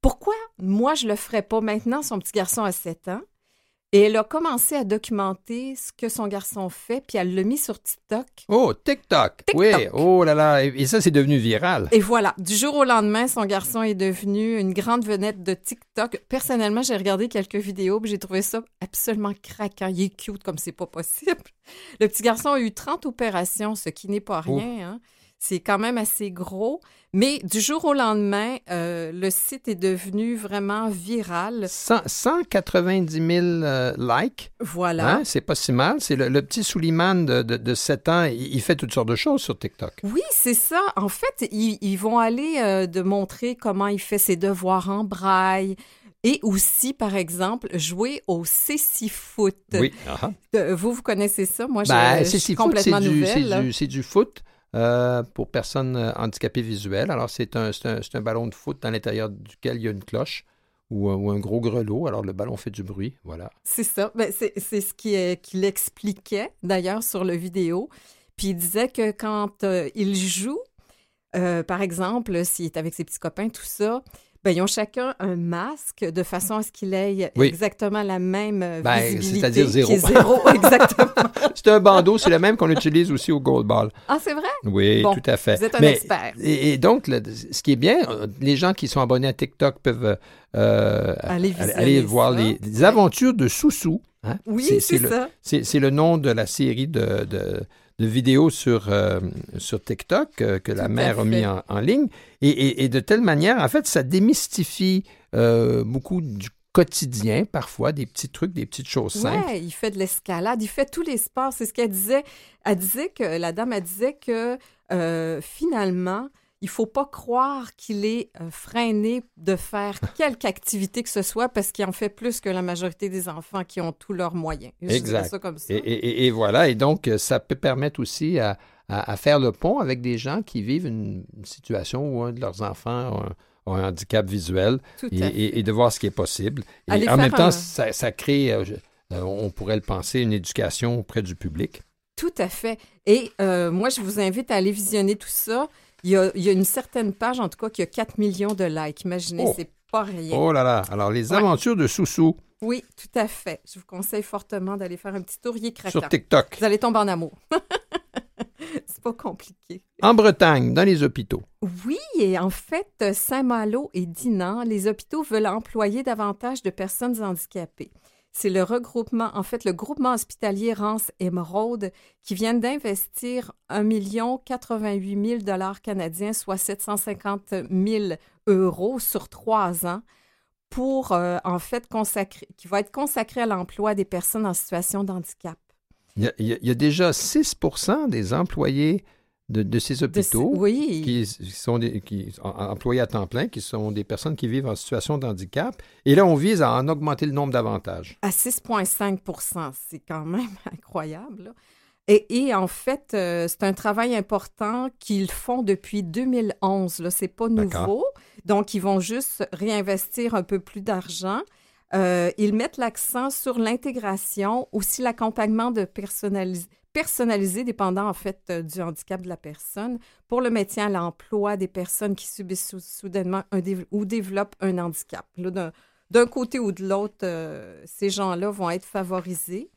pourquoi moi je le ferais pas maintenant, son petit garçon a 7 ans? Et elle a commencé à documenter ce que son garçon fait, puis elle l'a mis sur TikTok. Oh, TikTok. TikTok. Oui. Oh là là. Et, ça, c'est devenu viral. Et voilà, du jour au lendemain, son garçon est devenu une grande vedette de TikTok. Personnellement, j'ai regardé quelques vidéos, puis j'ai trouvé ça absolument craquant. Il est cute comme c'est pas possible. Le petit garçon a eu 30 opérations, ce qui n'est pas rien. hein. C'est quand même assez gros. Mais du jour au lendemain, euh, le site est devenu vraiment viral. 100 190 000 euh, likes. Voilà. Hein, c'est pas si mal. C'est le, le petit Souliman de, de, de 7 ans. Il, il fait toutes sortes de choses sur TikTok. Oui, c'est ça. En fait, ils, ils vont aller euh, de montrer comment il fait ses devoirs en braille et aussi, par exemple, jouer au C6-foot. Oui. Ah. Euh, Vous, vous connaissez ça? Moi, je, Ben, je c'est suis complètement du, nouvelle. du, c'est du foot euh, pour personnes euh, handicapées visuelles. Alors, c'est un, un, un ballon de foot dans l'intérieur duquel il y a une cloche ou, un- ou un gros grelot. Alors, le ballon fait du bruit. Voilà. C'est ça. Ben, c'est ce qu'il expliquait, d'ailleurs, sur le vidéo. Puis il disait que quand euh, il joue, euh, par exemple, s'il est avec ses petits copains, tout ça, ben, ils ont chacun un masque de façon à ce qu'il ait Oui. exactement la même euh, Ben, visibilité. c'est-à-dire qui zéro. est zéro, exactement. C'est un bandeau, c'est le même qu'on utilise aussi au goalball. Ah, c'est vrai? Oui, Bon, tout à fait. vous êtes un Mais- expert. Et, et donc, le- ce qui est bien, euh, les gens qui sont abonnés à TikTok peuvent euh, Aller voir les, les aventures de Soussou. hein. Oui, c'est le- ça. C'est c'est le nom de la série de, de- de vidéos sur, euh, sur TikTok euh, que la Tout mère a mis en, en ligne. Et, et- et de telle manière, en fait, ça démystifie euh, beaucoup du quotidien, parfois, des petits trucs, des petites choses simples. Ouais, il fait de l'escalade, il fait tous les sports. C'est ce qu'elle disait. Elle disait que la dame, elle disait que finalement, il faut pas croire qu'il est euh, freiné de faire quelque activité que ce soit parce qu'il en fait plus que la majorité des enfants qui ont tous leurs moyens. Je Exact. ça comme ça. Et, et- et- et voilà, et donc euh, ça peut permettre aussi à, à- à faire le pont avec des gens qui vivent une situation où un de leurs enfants a un, a un handicap visuel et, et- de voir ce qui est possible. Et en même temps, un- ça, ça crée, euh, on pourrait le penser, une éducation auprès du public. Tout à fait. Et euh, moi, je vous invite à aller visionner tout ça. Il y a, il y a une certaine page, en tout cas, qui a 4 millions de likes. Imaginez, Oh. c'est pas rien. Oh là là, alors les Ouais. aventures de Soussou Oui, tout à fait. Je vous conseille fortement d'aller faire un petit tour. Il est craquant. sur TikTok. Vous allez tomber en amour. c'est pas compliqué. En Bretagne, dans les hôpitaux. Oui, et en fait, Saint-Malo et Dinan, les hôpitaux veulent employer davantage de personnes handicapées. C'est le regroupement, en fait, le groupement hospitalier Rance Émeraude qui vient d'investir 1 88 000 dollars canadiens, soit 750 000 euros sur trois ans pour, euh, en fait, qui va être consacré à l'emploi des personnes en situation de handicap. Il y a, déjà 6% des employés de, ces hôpitaux qui sont qui, employés à temps plein, qui sont des personnes qui vivent en situation de handicap. Et là, on vise à en augmenter le nombre davantage. À 6,5% c'est quand même incroyable. Et, en fait, euh, c'est un travail important qu'ils font depuis 2011. Ce n'est pas nouveau. Donc, ils vont juste réinvestir un peu plus d'argent. Euh, ils mettent l'accent sur l'intégration, aussi l'accompagnement de personnalisé, dépendant en fait euh, du handicap de la personne, pour le maintien à l'emploi des personnes qui subissent soudainement un ou développent un handicap. D'un côté ou de l'autre, euh, ces gens-là vont être favorisés.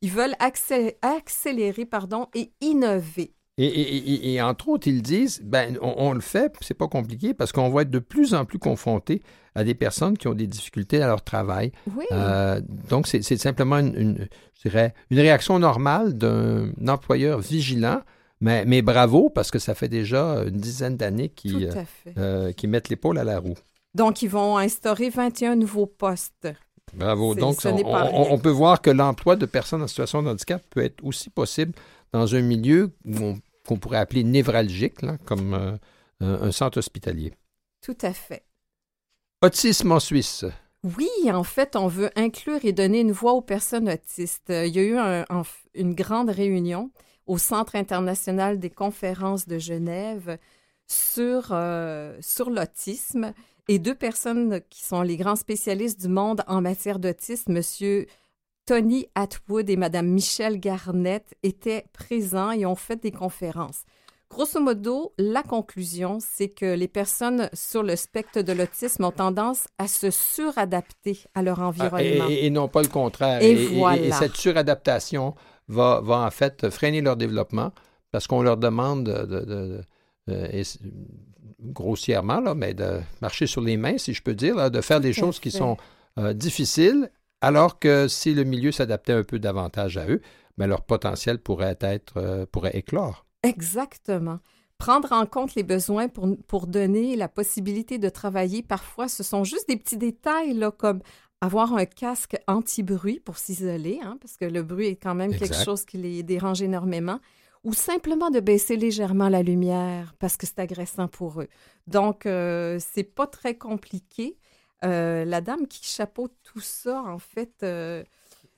Ils veulent accélérer, pardon, et innover. Et, entre autres, ils disent, ben, on, le fait, c'est pas compliqué parce qu'on va être de plus en plus confronté à des personnes qui ont des difficultés à leur travail. Euh, donc, c'est simplement une, je dirais, une réaction normale d'un employeur vigilant. Mais, mais, bravo, parce que ça fait déjà une dizaine d'années qu'ils euh, mettent l'épaule à la roue. Donc, ils vont instaurer 21 nouveaux postes. Bravo. Donc, on, on, peut voir que l'emploi de personnes en situation de handicap peut être aussi possible dans un milieu qu'on pourrait appeler névralgique, comme euh, un centre hospitalier. Tout à fait. Autisme en Suisse. Oui, en fait, on veut inclure et donner une voix aux personnes autistes. Il y a eu une grande réunion au Centre international des conférences de Genève sur, euh, sur l'autisme et deux personnes qui sont les grands spécialistes du monde en matière d'autisme, M. Tony Atwood et Mme Michelle Garnett étaient présents et ont fait des conférences. Grosso modo, la conclusion, c'est que les personnes sur le spectre de l'autisme ont tendance à se suradapter à leur ah, environnement. et, non pas le contraire. Et, et cette suradaptation va, va, en fait freiner leur développement parce qu'on leur demande de, grossièrement, là, mais de marcher sur les mains, si je peux dire, de faire des choses qui sont euh, difficiles alors que si le milieu s'adaptait un peu davantage à eux, ben, leur potentiel pourrait être euh, pourrait éclore. Exactement. Prendre en compte les besoins pour, pour donner la possibilité de travailler, parfois, ce sont juste des petits détails, là, comme avoir un casque anti-bruit pour s'isoler, hein, parce que le bruit est quand même quelque chose qui les dérange énormément, ou simplement de baisser légèrement la lumière parce que c'est agressant pour eux. Donc, euh, c'est pas très compliqué. Euh, la dame qui chapeaute tout ça, en fait. Euh,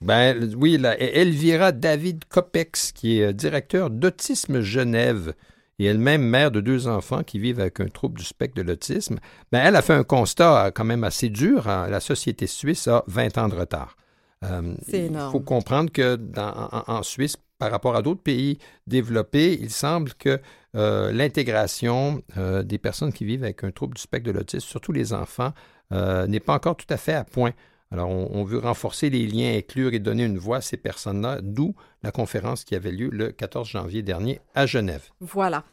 ben oui, Elvira David Copex, qui est euh, directeur d'Autisme Genève et elle-même mère de deux enfants qui vivent avec un trouble du spectre de l'autisme, ben, elle a fait un constat quand même assez dur. Hein. La société suisse a 20 ans de retard. Énorme. Il faut comprendre que en, Suisse, par rapport à d'autres pays développés, il semble que l'intégration des personnes qui vivent avec un trouble du spectre de l'autisme, surtout les enfants, euh, n'est pas encore tout à fait à point. Alors, on, veut renforcer les liens, inclure et donner une voix à ces personnes-là, d'où la conférence qui avait lieu le 14 janvier dernier à Genève. Voilà.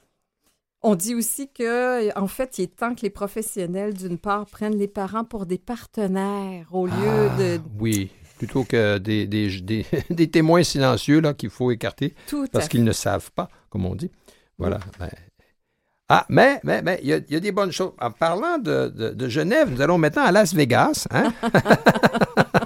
On dit aussi que, en fait, il est temps que les professionnels, d'une part, prennent les parents pour des partenaires au lieu ah, de. Oui, plutôt que des, des, témoins silencieux là qu'il faut écarter parce qu'ils ne savent pas, comme on dit. Voilà. Ben, ah, mais, mais, mais, il y, a, des bonnes choses. En parlant de, Genève, nous allons maintenant à Las Vegas. Hein?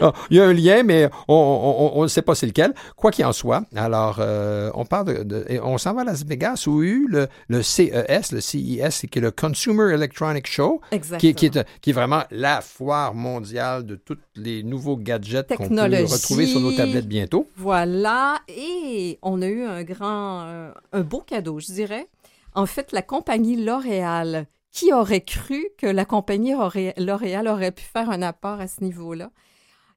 Ah, il y a un lien, mais on ne sait pas c'est lequel. Quoi qu'il en soit, alors, euh, on parle de, on s'en va à Las Vegas où il y a eu le, le CES, le CES, qui est le Consumer Electronic Show, qui, qui, est, qui est vraiment la foire mondiale de tous les nouveaux gadgets qu'on peut retrouver sur nos tablettes bientôt. Voilà, et on a eu un grand, euh, un beau cadeau, je dirais. En fait, la compagnie L'Oréal, qui aurait cru que la compagnie L'Oréal aurait pu faire un apport à ce niveau-là?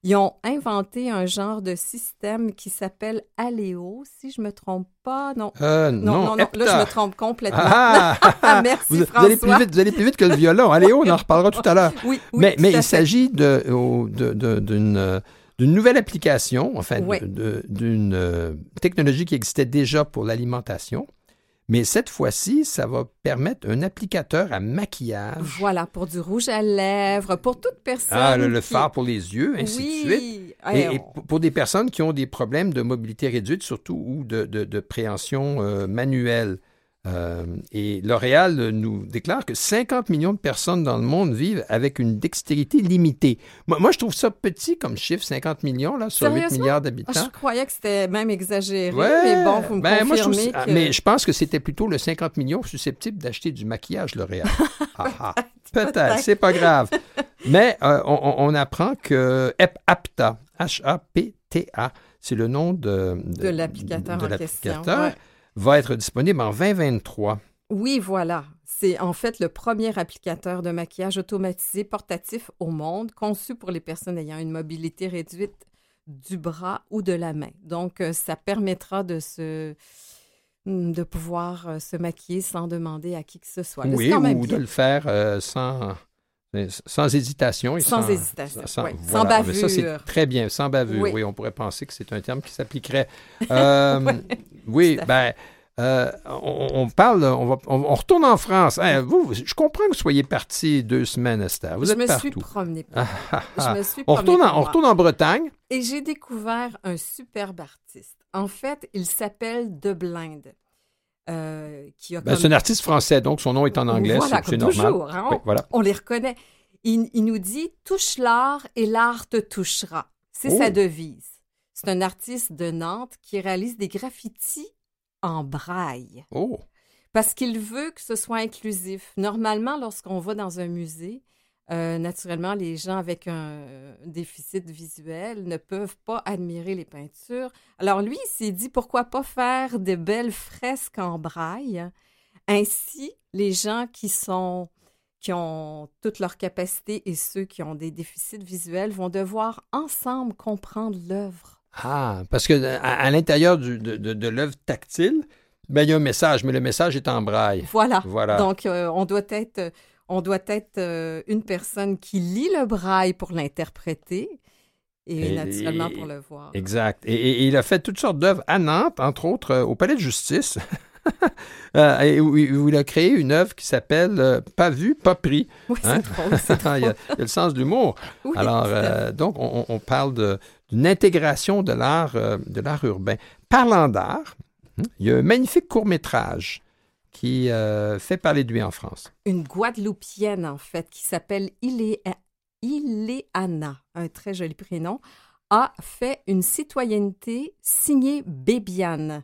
Ils ont inventé un genre de système qui s'appelle Aléo, si je me trompe pas. Non, euh, non, non, là, je me trompe complètement. Ah! Merci, vous, François. Vous allez, plus vite, vous allez plus vite que le violon. Aléo, on en reparlera tout à l'heure. Oui, oui, mais, mais il s'agit d'une... De, d'une nouvelle application, enfin, de- de- d'une euh, technologie qui existait déjà pour l'alimentation. Mais cette fois-ci, ça va permettre un applicateur à maquillage. Voilà, pour du rouge à lèvres, pour toute personne. Ah, le, le qui- fard pour les yeux, ainsi oui. de suite. Eh, Et, et on- pour- pour des personnes qui ont des problèmes de mobilité réduite, surtout, ou de, de, de préhension euh, manuelle. Euh, et L'Oréal nous déclare que 50 millions de personnes dans le monde vivent avec une dextérité limitée. Moi, moi, je trouve ça petit comme chiffre, 50 millions là, sur 8 Sérieusement? milliards Ah, d'habitants. je croyais que c'était même exagéré, Ouais, mais bon, vous me ben, moi, je trouve confirmez que... Mais je pense que c'était plutôt le 50 millions susceptibles d'acheter du maquillage L'Oréal. Ah, ah. Peut-être, c'est pas grave. Mais euh, on, apprend que Ep- APTA, H-A-P-T-A, c'est le nom de, De l'applicateur de en question, l'applicateur. Va être disponible en 2023. Oui, voilà. C'est en fait le premier applicateur de maquillage automatisé portatif au monde, conçu pour les personnes ayant une mobilité réduite du bras ou de la main. Donc, euh, ça permettra de se de pouvoir euh, se maquiller sans demander à qui que ce soit. Oui, ou de le faire euh, sans, sans hésitation. Et Sans hésitation. Sans voilà. Mais Ça, c'est bavure. très bien, sans bavure. Oui. Oui. on pourrait penser que c'est un terme qui s'appliquerait. Euh, Oui, ben, euh, on, on parle, on, va, on, on retourne en France. Hein, vous, je comprends que vous soyez parti deux semaines, Esther. Vous je êtes me partout. suis promenée. Ah, ah, ah. Je me suis On retourne, en, on retourne en Bretagne. Et j'ai découvert un superbe artiste. En fait, il s'appelle The Blind. Euh, qui a Ben, comme- C'est un artiste français, donc son nom est en anglais. Voilà, c'est- normal. toujours. hein, Oui, on, voilà. on les reconnaît. Il, il nous dit Touche l'art et l'art te touchera. C'est Oh. sa devise. C'est un artiste de Nantes qui réalise des graffitis en braille Oh, parce qu'il veut que ce soit inclusif. Normalement, lorsqu'on va dans un musée, euh, naturellement, les gens avec un déficit visuel ne peuvent pas admirer les peintures. Alors lui, il s'est dit pourquoi pas faire de belles fresques en braille? Ainsi, les gens qui sont qui ont toute leur capacité et ceux qui ont des déficits visuels vont devoir ensemble comprendre l'œuvre. Ah, parce que à, à l'intérieur de, de- de l'œuvre tactile, ben, il y a un message, mais le message est en braille. Voilà. Voilà. Donc, euh, on doit être, on doit être euh, une personne qui lit le braille pour l'interpréter et, Et- naturellement et- pour le voir. Exact. Et, il a fait toutes sortes d'œuvres à Nantes, entre autres euh, au Palais de justice, Euh, où, où il a créé une œuvre qui s'appelle euh, Pas vu, pas pris. Oui, c'est Hein? drôle. il, y a, il y a le sens de l'humour. Oui, Alors, euh, donc, on, on parle d'une intégration de l'art de l'art urbain. Parlant d'art, hein, il y a un magnifique court-métrage qui euh, fait parler de lui en France. une Guadeloupienne, en fait, qui s'appelle Ilé- Iléana, un très joli prénom, a fait une citoyenneté signée Bébiane.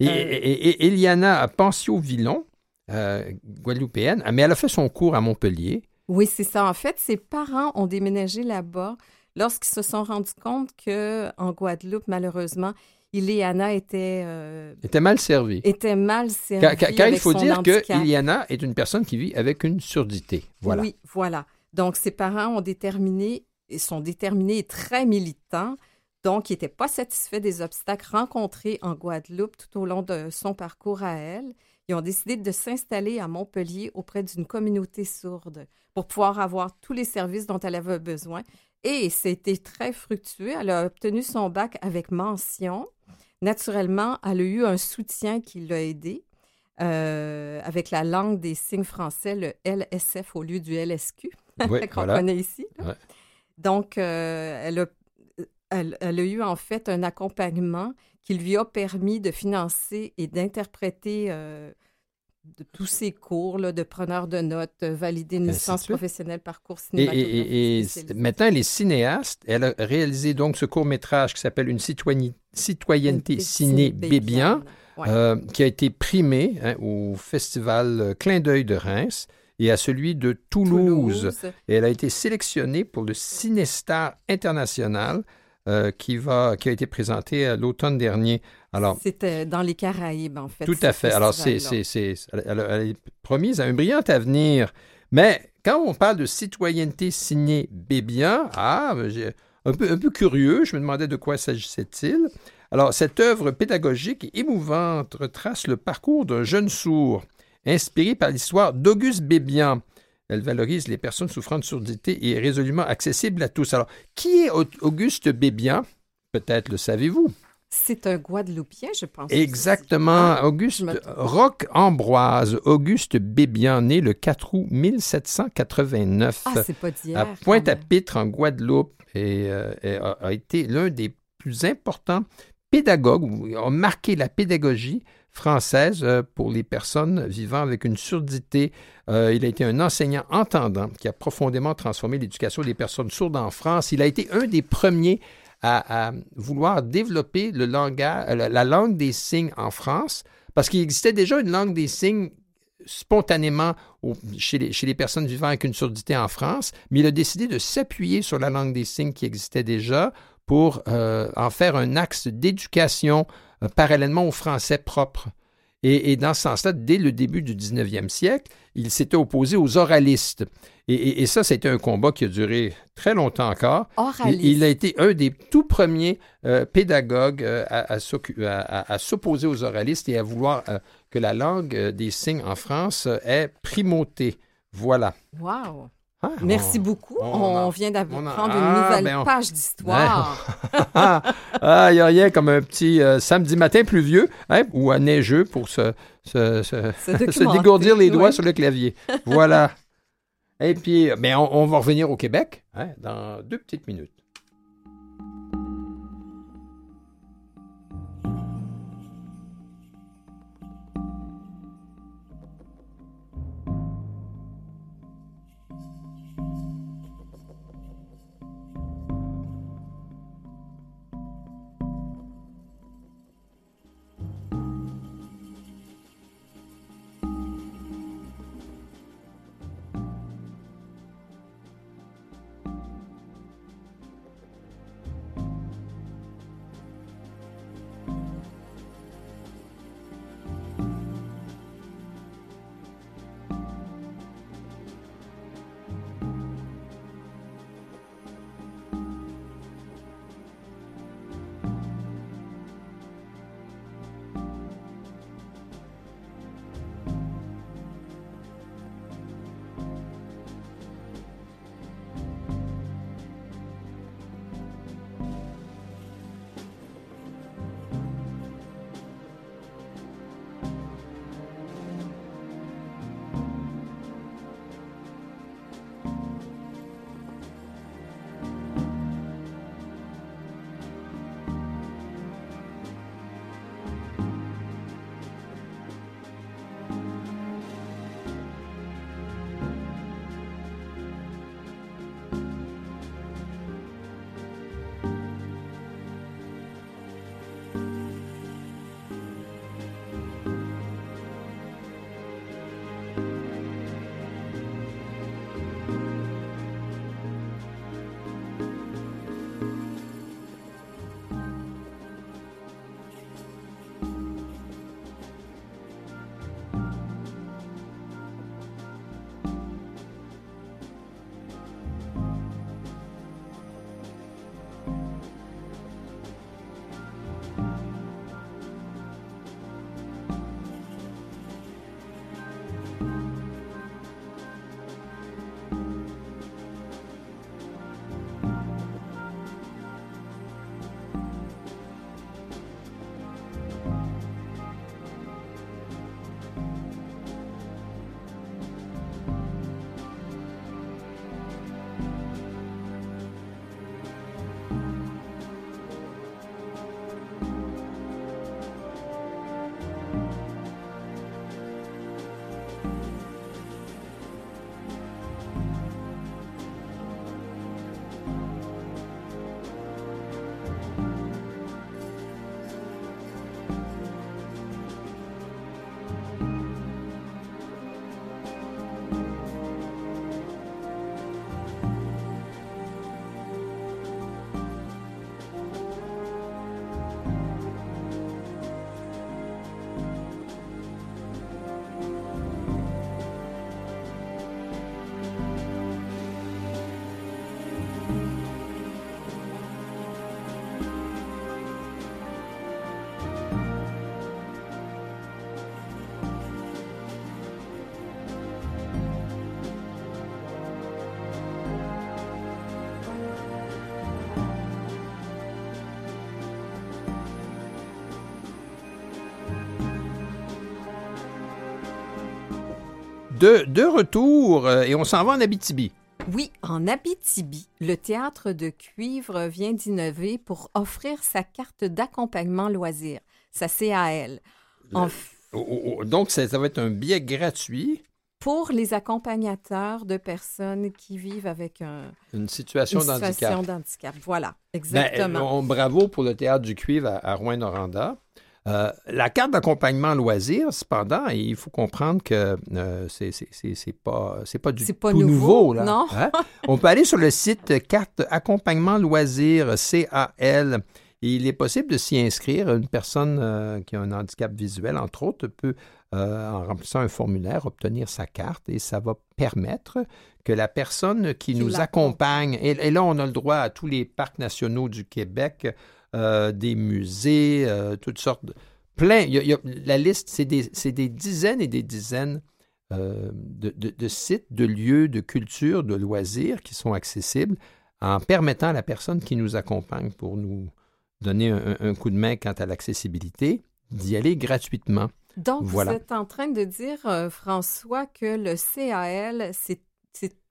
Et, Euh. et- et- Eliana Pensio-Villon, euh, guadeloupéenne, mais elle a fait son cours à Montpellier. Oui, c'est ça. En fait, ses parents ont déménagé là-bas lorsqu'ils se sont rendus compte que en Guadeloupe, malheureusement, Iléana était, euh, était mal servie. était mal servie. Car, il faut dire que handicap. Iliana est une personne qui vit avec une surdité. Voilà. Oui, voilà. Donc, ses parents ont déterminé, et sont déterminés et très militants. Donc, ils n'étaient pas satisfaits des obstacles rencontrés en Guadeloupe tout au long de son parcours à elle. Ils ont décidé de s'installer à Montpellier auprès d'une communauté sourde pour pouvoir avoir tous les services dont elle avait besoin. Et c'était très fructueux. Elle a obtenu son bac avec mention. Naturellement, elle a eu un soutien qui l'a aidée euh, avec la langue des signes français, le LSF au lieu du LSQ Oui, qu'on voilà. connaît ici. Ouais. Donc, euh, elle, a, elle, elle a eu en fait un accompagnement qui lui a permis de financer et d'interpréter euh, de tous ses cours là, de preneur de notes, valider une de licence professionnelle parcours Et, et- cinématographique. et- maintenant, elle est cinéaste. Elle a réalisé donc ce court-métrage qui s'appelle Une citoyenneté Une ciné Bébian, Ouais. euh, qui a été primé hein, au festival euh, Clin d'œil de Reims et à celui de Toulouse. Et elle a été sélectionnée pour le Cinestar International euh, qui, va, qui a été présenté à l'automne dernier. Alors, C'était dans les Caraïbes, en fait. tout à fait. Alors, c'est, c'est, c'est- elle, elle- est promise à un brillant avenir. Mais quand on parle de citoyenneté signée Bébian, ah, ben, un peu, un peu curieux, je me demandais de quoi s'agissait-il. Alors, cette œuvre pédagogique et émouvante retrace le parcours d'un jeune sourd, inspiré par l'histoire d'Auguste Bébian, Elle valorise les personnes souffrant de surdité et est résolument accessible à tous. Alors, qui est Auguste Bébian? Peut-être le savez-vous. C'est un Guadeloupien, je pense. Exactement. Ah, Auguste Roque Ambroise, Auguste Bébian, né le 4 août 1789 Ah, c'est pas à Pointe-à-Pitre, en Guadeloupe, et, euh, et a, a été l'un des plus importants pédagogues, ou a marqué la pédagogie française euh, pour les personnes vivant avec une surdité. Euh, il a été un enseignant entendant qui a profondément transformé l'éducation des personnes sourdes en France. Il a été un des premiers à, vouloir développer le langage, la, la langue des signes en France, parce qu'il existait déjà une langue des signes spontanément chez, les, personnes vivant avec une surdité en France, mais il a décidé de s'appuyer sur la langue des signes qui existait déjà pour euh, en faire un axe d'éducation parallèlement au français propre. Et, et dans ce sens-là, dès le début du 19e siècle, il s'était opposé aux oralistes. Et, et- et ça, c'était un combat qui a duré très longtemps encore. Il, il a été un des tout premiers euh, pédagogues euh, à, s'opposer aux oralistes et à vouloir euh, que la langue euh, des signes en France euh, ait primauté. Voilà. Wow. Ah, Merci on- beaucoup. on On, en- vient d'apprendre Ah, une nouvelle ben on- page d'histoire. Ah, il n'y a rien comme un petit euh, samedi matin pluvieux hein, ou à neigeux pour se, se, se- dégourdir les doigts sur le clavier. Voilà. Et puis, mais on, on va revenir au Québec hein, dans deux petites minutes. De, de retour euh, et on s'en va en Abitibi. Oui, en Abitibi, le théâtre de cuivre vient d'innover pour offrir sa carte d'accompagnement loisir, sa CAL. En Donc, ça, ça va être un billet gratuit, pour les accompagnateurs de personnes qui vivent avec un, une situation une d'handicap. situation d'handicap. Voilà, Ben, exactement. on- bravo pour le théâtre du cuivre à, à Rouen-Noranda. Euh, la carte d'accompagnement loisir, cependant, il faut comprendre que euh, c'est pas, c'est pas du pas tout nouveau, là. non? Hein? On peut aller sur le site carte accompagnement loisir CAL. Il est possible de s'y inscrire. Une personne euh, qui a un handicap visuel, entre autres, peut, euh, en remplissant un formulaire, obtenir sa carte et ça va permettre que la personne qui, Qui nous accompagne, et, et là, on a le droit à tous les parcs nationaux du Québec, euh, des musées, euh, toutes sortes de. Plein. il y a- il y a- la liste, c'est des, des dizaines et des dizaines euh, de, de- de sites, de lieux, de culture, de loisirs qui sont accessibles en permettant à la personne qui nous accompagne pour nous donner un, un coup de main quant à l'accessibilité d'y aller gratuitement. Donc, voilà. vous êtes en train de dire, François, que le CAL, c'est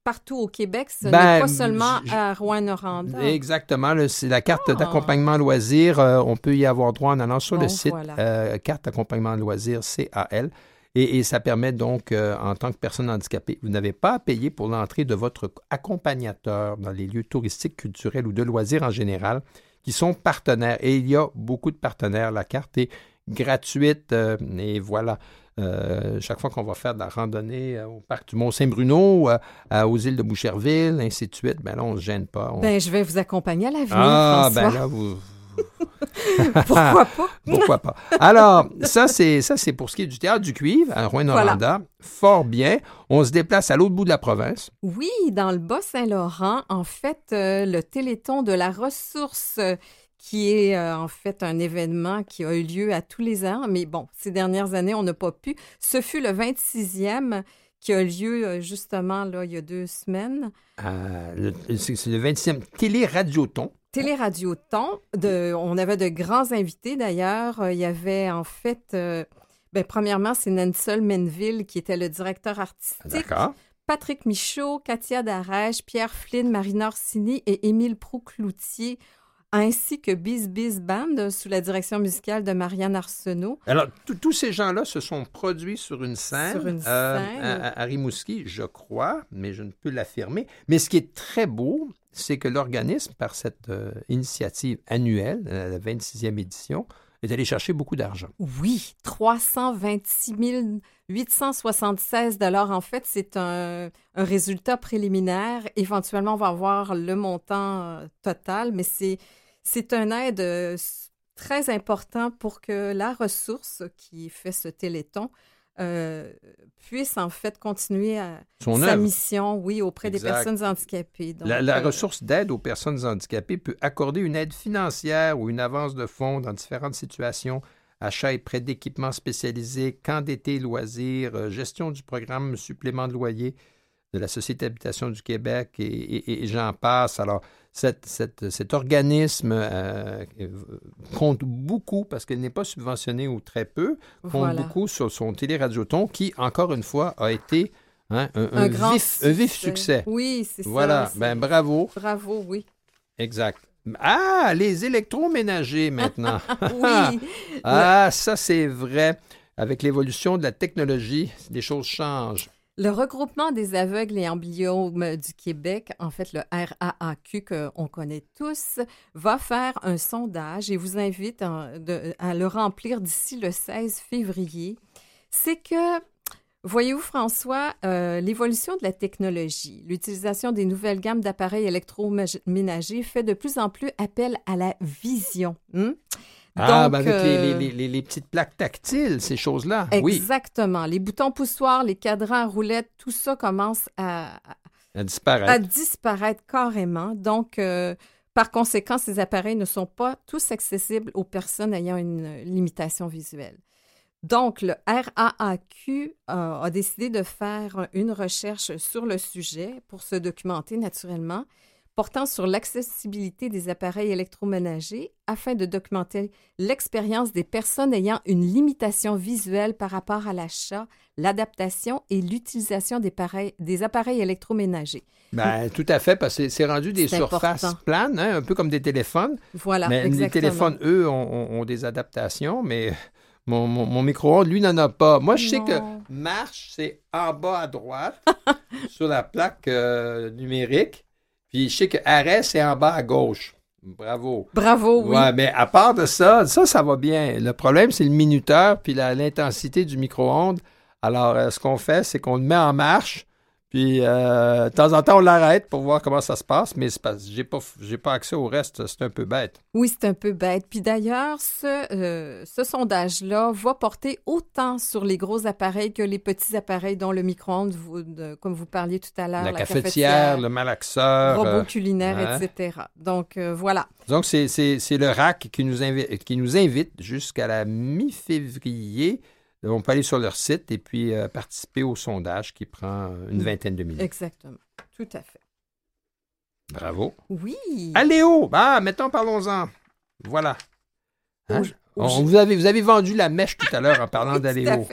partout au Québec, ce Ben, n'est pas seulement à Rouen-Noranda. Exactement. C'est la carte Ah. d'accompagnement loisir. euh, on peut y avoir droit en allant sur Bon, le site voilà. euh, carte d'accompagnement loisir CAL. Et, et ça permet donc, euh, en tant que personne handicapée, vous n'avez pas à payer pour l'entrée de votre accompagnateur dans les lieux touristiques, culturels ou de loisirs en général, qui sont partenaires. Et il y a beaucoup de partenaires. La carte est gratuite. euh, et voilà. Euh, chaque fois qu'on va faire de la randonnée euh, au parc du Mont-Saint-Bruno, euh, aux îles de Boucherville, ainsi de suite, ben là, on ne se gêne pas. On- Ben, je vais vous accompagner à l'avenir, ah, François. ben là, vous. Pourquoi pas? Pourquoi pas? Alors, ça, c'est ça, c'est pour ce qui est du théâtre du cuivre à Rouen-Noranda. Fort bien. On se déplace à l'autre bout de la province. Oui, dans le Bas-Saint-Laurent, en fait, euh, le Téléthon de la ressource, qui est euh, en fait un événement qui a eu lieu à tous les ans, mais bon, ces dernières années, on n'a pas pu. Ce fut le 26e qui a lieu euh, justement là, il y a deux semaines. Euh, c'est le 20e Télé-Radioton. Téléradioton, de, on avait de grands invités d'ailleurs. Il y avait en fait, euh, ben, premièrement, c'est Nansol Menville qui était le directeur artistique. D'accord. Patrick Michaud, Katia Darèche, Pierre Flynn, Marina Orsini et Émile Proucloutier, ainsi que Biz Biz Band sous la direction musicale de Marianne Arsenault. Alors, tous- ces gens-là se sont produits sur une scène, Sur une euh, scène. à, à- à Rimouski, je crois, mais je ne peux l'affirmer. Mais ce qui est très beau, c'est que l'organisme, par cette euh, initiative annuelle, euh, la 26e édition, est allé chercher beaucoup d'argent. Oui, 326 876 dollars. En fait, c'est un, un résultat préliminaire. Éventuellement, on va avoir le montant euh, total, mais c'est c'est un aide euh, très important pour que la ressource qui fait ce téléthon euh, puisse en fait continuer à Son sa mission, oui, auprès des personnes handicapées. Donc, La, la euh, ressource d'aide aux personnes handicapées peut accorder une aide financière ou une avance de fonds dans différentes situations, achat et prêt d'équipements spécialisés, camp d'été loisirs, gestion du programme supplément de loyer de la Société d'habitation du Québec et, et- et j'en passe. Alors, cette- cette- cet organisme euh, euh, compte beaucoup parce qu'il n'est pas subventionné ou très peu, compte voilà. beaucoup sur son téléradioton qui, encore une fois, a été hein, un, un, un grand vif, un vif succès. Oui, c'est ça. Voilà, c'est- ben bravo. Bravo, oui. Exact. Ah, les électroménagers maintenant. Oui. ah, ça c'est vrai. Avec l'évolution de la technologie, les choses changent. Le regroupement des aveugles et ambliomes du Québec, en fait le RAAQ qu'on connaît tous, va faire un sondage et vous invite à le remplir d'ici le 16 février. C'est que, voyez-vous François, euh, l'évolution de la technologie, l'utilisation des nouvelles gammes d'appareils électroménagers fait de plus en plus appel à la vision. hein? Ah, Donc, ben avec les, euh, les- les- les- les petites plaques tactiles, ces choses-là. Oui, Exactement. Les boutons poussoirs, les cadrans à roulettes, tout ça commence à, à disparaître. à disparaître carrément. Donc, euh, par conséquent, ces appareils ne sont pas tous accessibles aux personnes ayant une limitation visuelle. Donc, le RAAQ euh, a décidé de faire une recherche sur le sujet pour se documenter naturellement, portant sur l'accessibilité des appareils électroménagers afin de documenter l'expérience des personnes ayant une limitation visuelle par rapport à l'achat, l'adaptation et l'utilisation des, des appareils électroménagers. Ben, tout à fait, parce que c'est rendu des surfaces important. planes, hein, un peu comme des téléphones. Voilà, mais les téléphones, eux, ont, des adaptations, mais mon, mon- mon micro-ondes, lui, n'en a pas. Moi, je sais que marche, c'est en bas à droite, sur la plaque euh, numérique. Puis je sais que arrêt, c'est en bas à gauche. Bravo. Bravo, oui. Ouais, mais à part de ça, ça, ça va bien. Le problème, c'est le minuteur puis l'intensité du micro-ondes. Alors, euh, ce qu'on fait, c'est qu'on le met en marche, puis euh, de temps en temps, on l'arrête pour voir comment ça se passe, mais c'est parce j'ai pas, j'ai pas accès au reste, c'est un peu bête. Oui, c'est un peu bête. Puis d'ailleurs, ce, euh, ce sondage-là va porter autant sur les gros appareils que les petits appareils dont le micro-ondes, vous- de- comme vous parliez tout à l'heure, la, cafetière, le malaxeur. robot euh, culinaire, ouais. etc. Donc, voilà. donc, c'est, c'est- c'est le RAC qui nous, qui nous invite jusqu'à la mi-février. On peut aller sur leur site et puis euh, participer au sondage qui prend une vingtaine de minutes. Exactement. Tout à fait. Bravo. Oui. Aléo! Ah, mettons, parlons-en. Voilà. Hein? On- vous, avez, vous avez vendu la mèche tout à l'heure en parlant d'Aléo.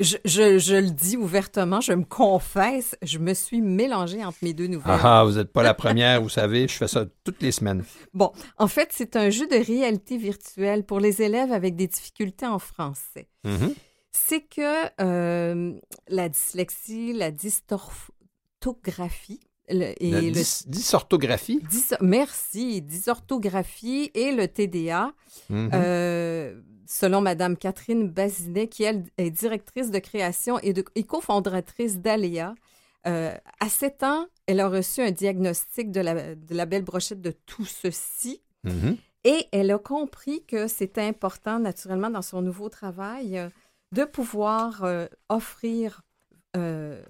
Je, je- je le dis ouvertement, je me confesse, je me suis mélangée entre mes deux nouvelles. Ah, ah, vous n'êtes pas la première, vous savez, je fais ça toutes les semaines. Bon, en fait, c'est un jeu de réalité virtuelle pour les élèves avec des difficultés en français. Mhm. C'est que euh, la dyslexie, la dysorthographie le- et La le dys- dysorthographie? dys- merci, dysorthographie et le TDA, Mhm. euh, selon Madame Catherine Bazinet, qui elle est directrice de création et, de, et cofondatrice d'Aléa. Euh, à 7 ans, elle a reçu un diagnostic de la, de la belle brochette de tout ceci. Mhm. Et elle a compris que c'était important, naturellement, dans son nouveau travail, de pouvoir euh, offrir euh,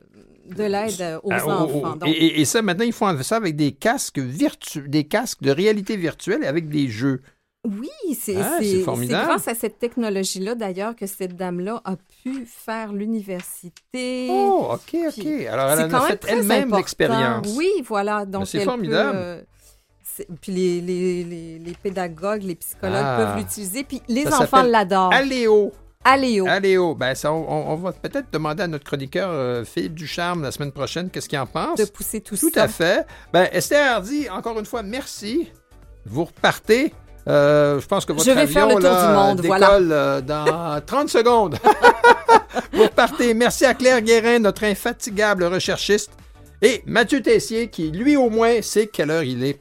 de l'aide aux Ah, enfants. Donc, Et, ça, maintenant, ils font ça avec des casques virtu des casques de réalité virtuelle et avec des jeux. oui, c'est Ah, c'est c'est- formidable. c'est grâce à cette technologie-là, d'ailleurs, que cette dame-là a pu faire l'université. Oh, OK, OK. Puis, Alors, elle C'est en a fait elle-même l'expérience. Oui, voilà. Donc, c'est elle peut, formidable. euh, c'est- puis les, les, les, les pédagogues, les psychologues Ah. peuvent l'utiliser. Puis les Ça enfants l'adorent. Aléo. Aléo. Aléo. Ben, ça, on, on va peut-être demander à notre chroniqueur euh, Philippe Ducharme la semaine prochaine qu'est-ce qu'il en pense? de pousser tout, Tout ça. à fait. Ben, Esther Hardy, encore une fois, merci. Vous repartez. Euh, je pense que votre Je vais avion faire le tour là, du monde, décolle voilà. euh, dans 30 secondes. Vous repartez. Merci à Claire Guérin, notre infatigable recherchiste. Et Mathieu Tessier, qui, lui, au moins, sait quelle heure il est.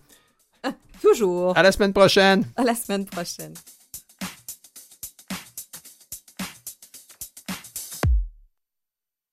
Toujours. À la semaine prochaine. À la semaine prochaine.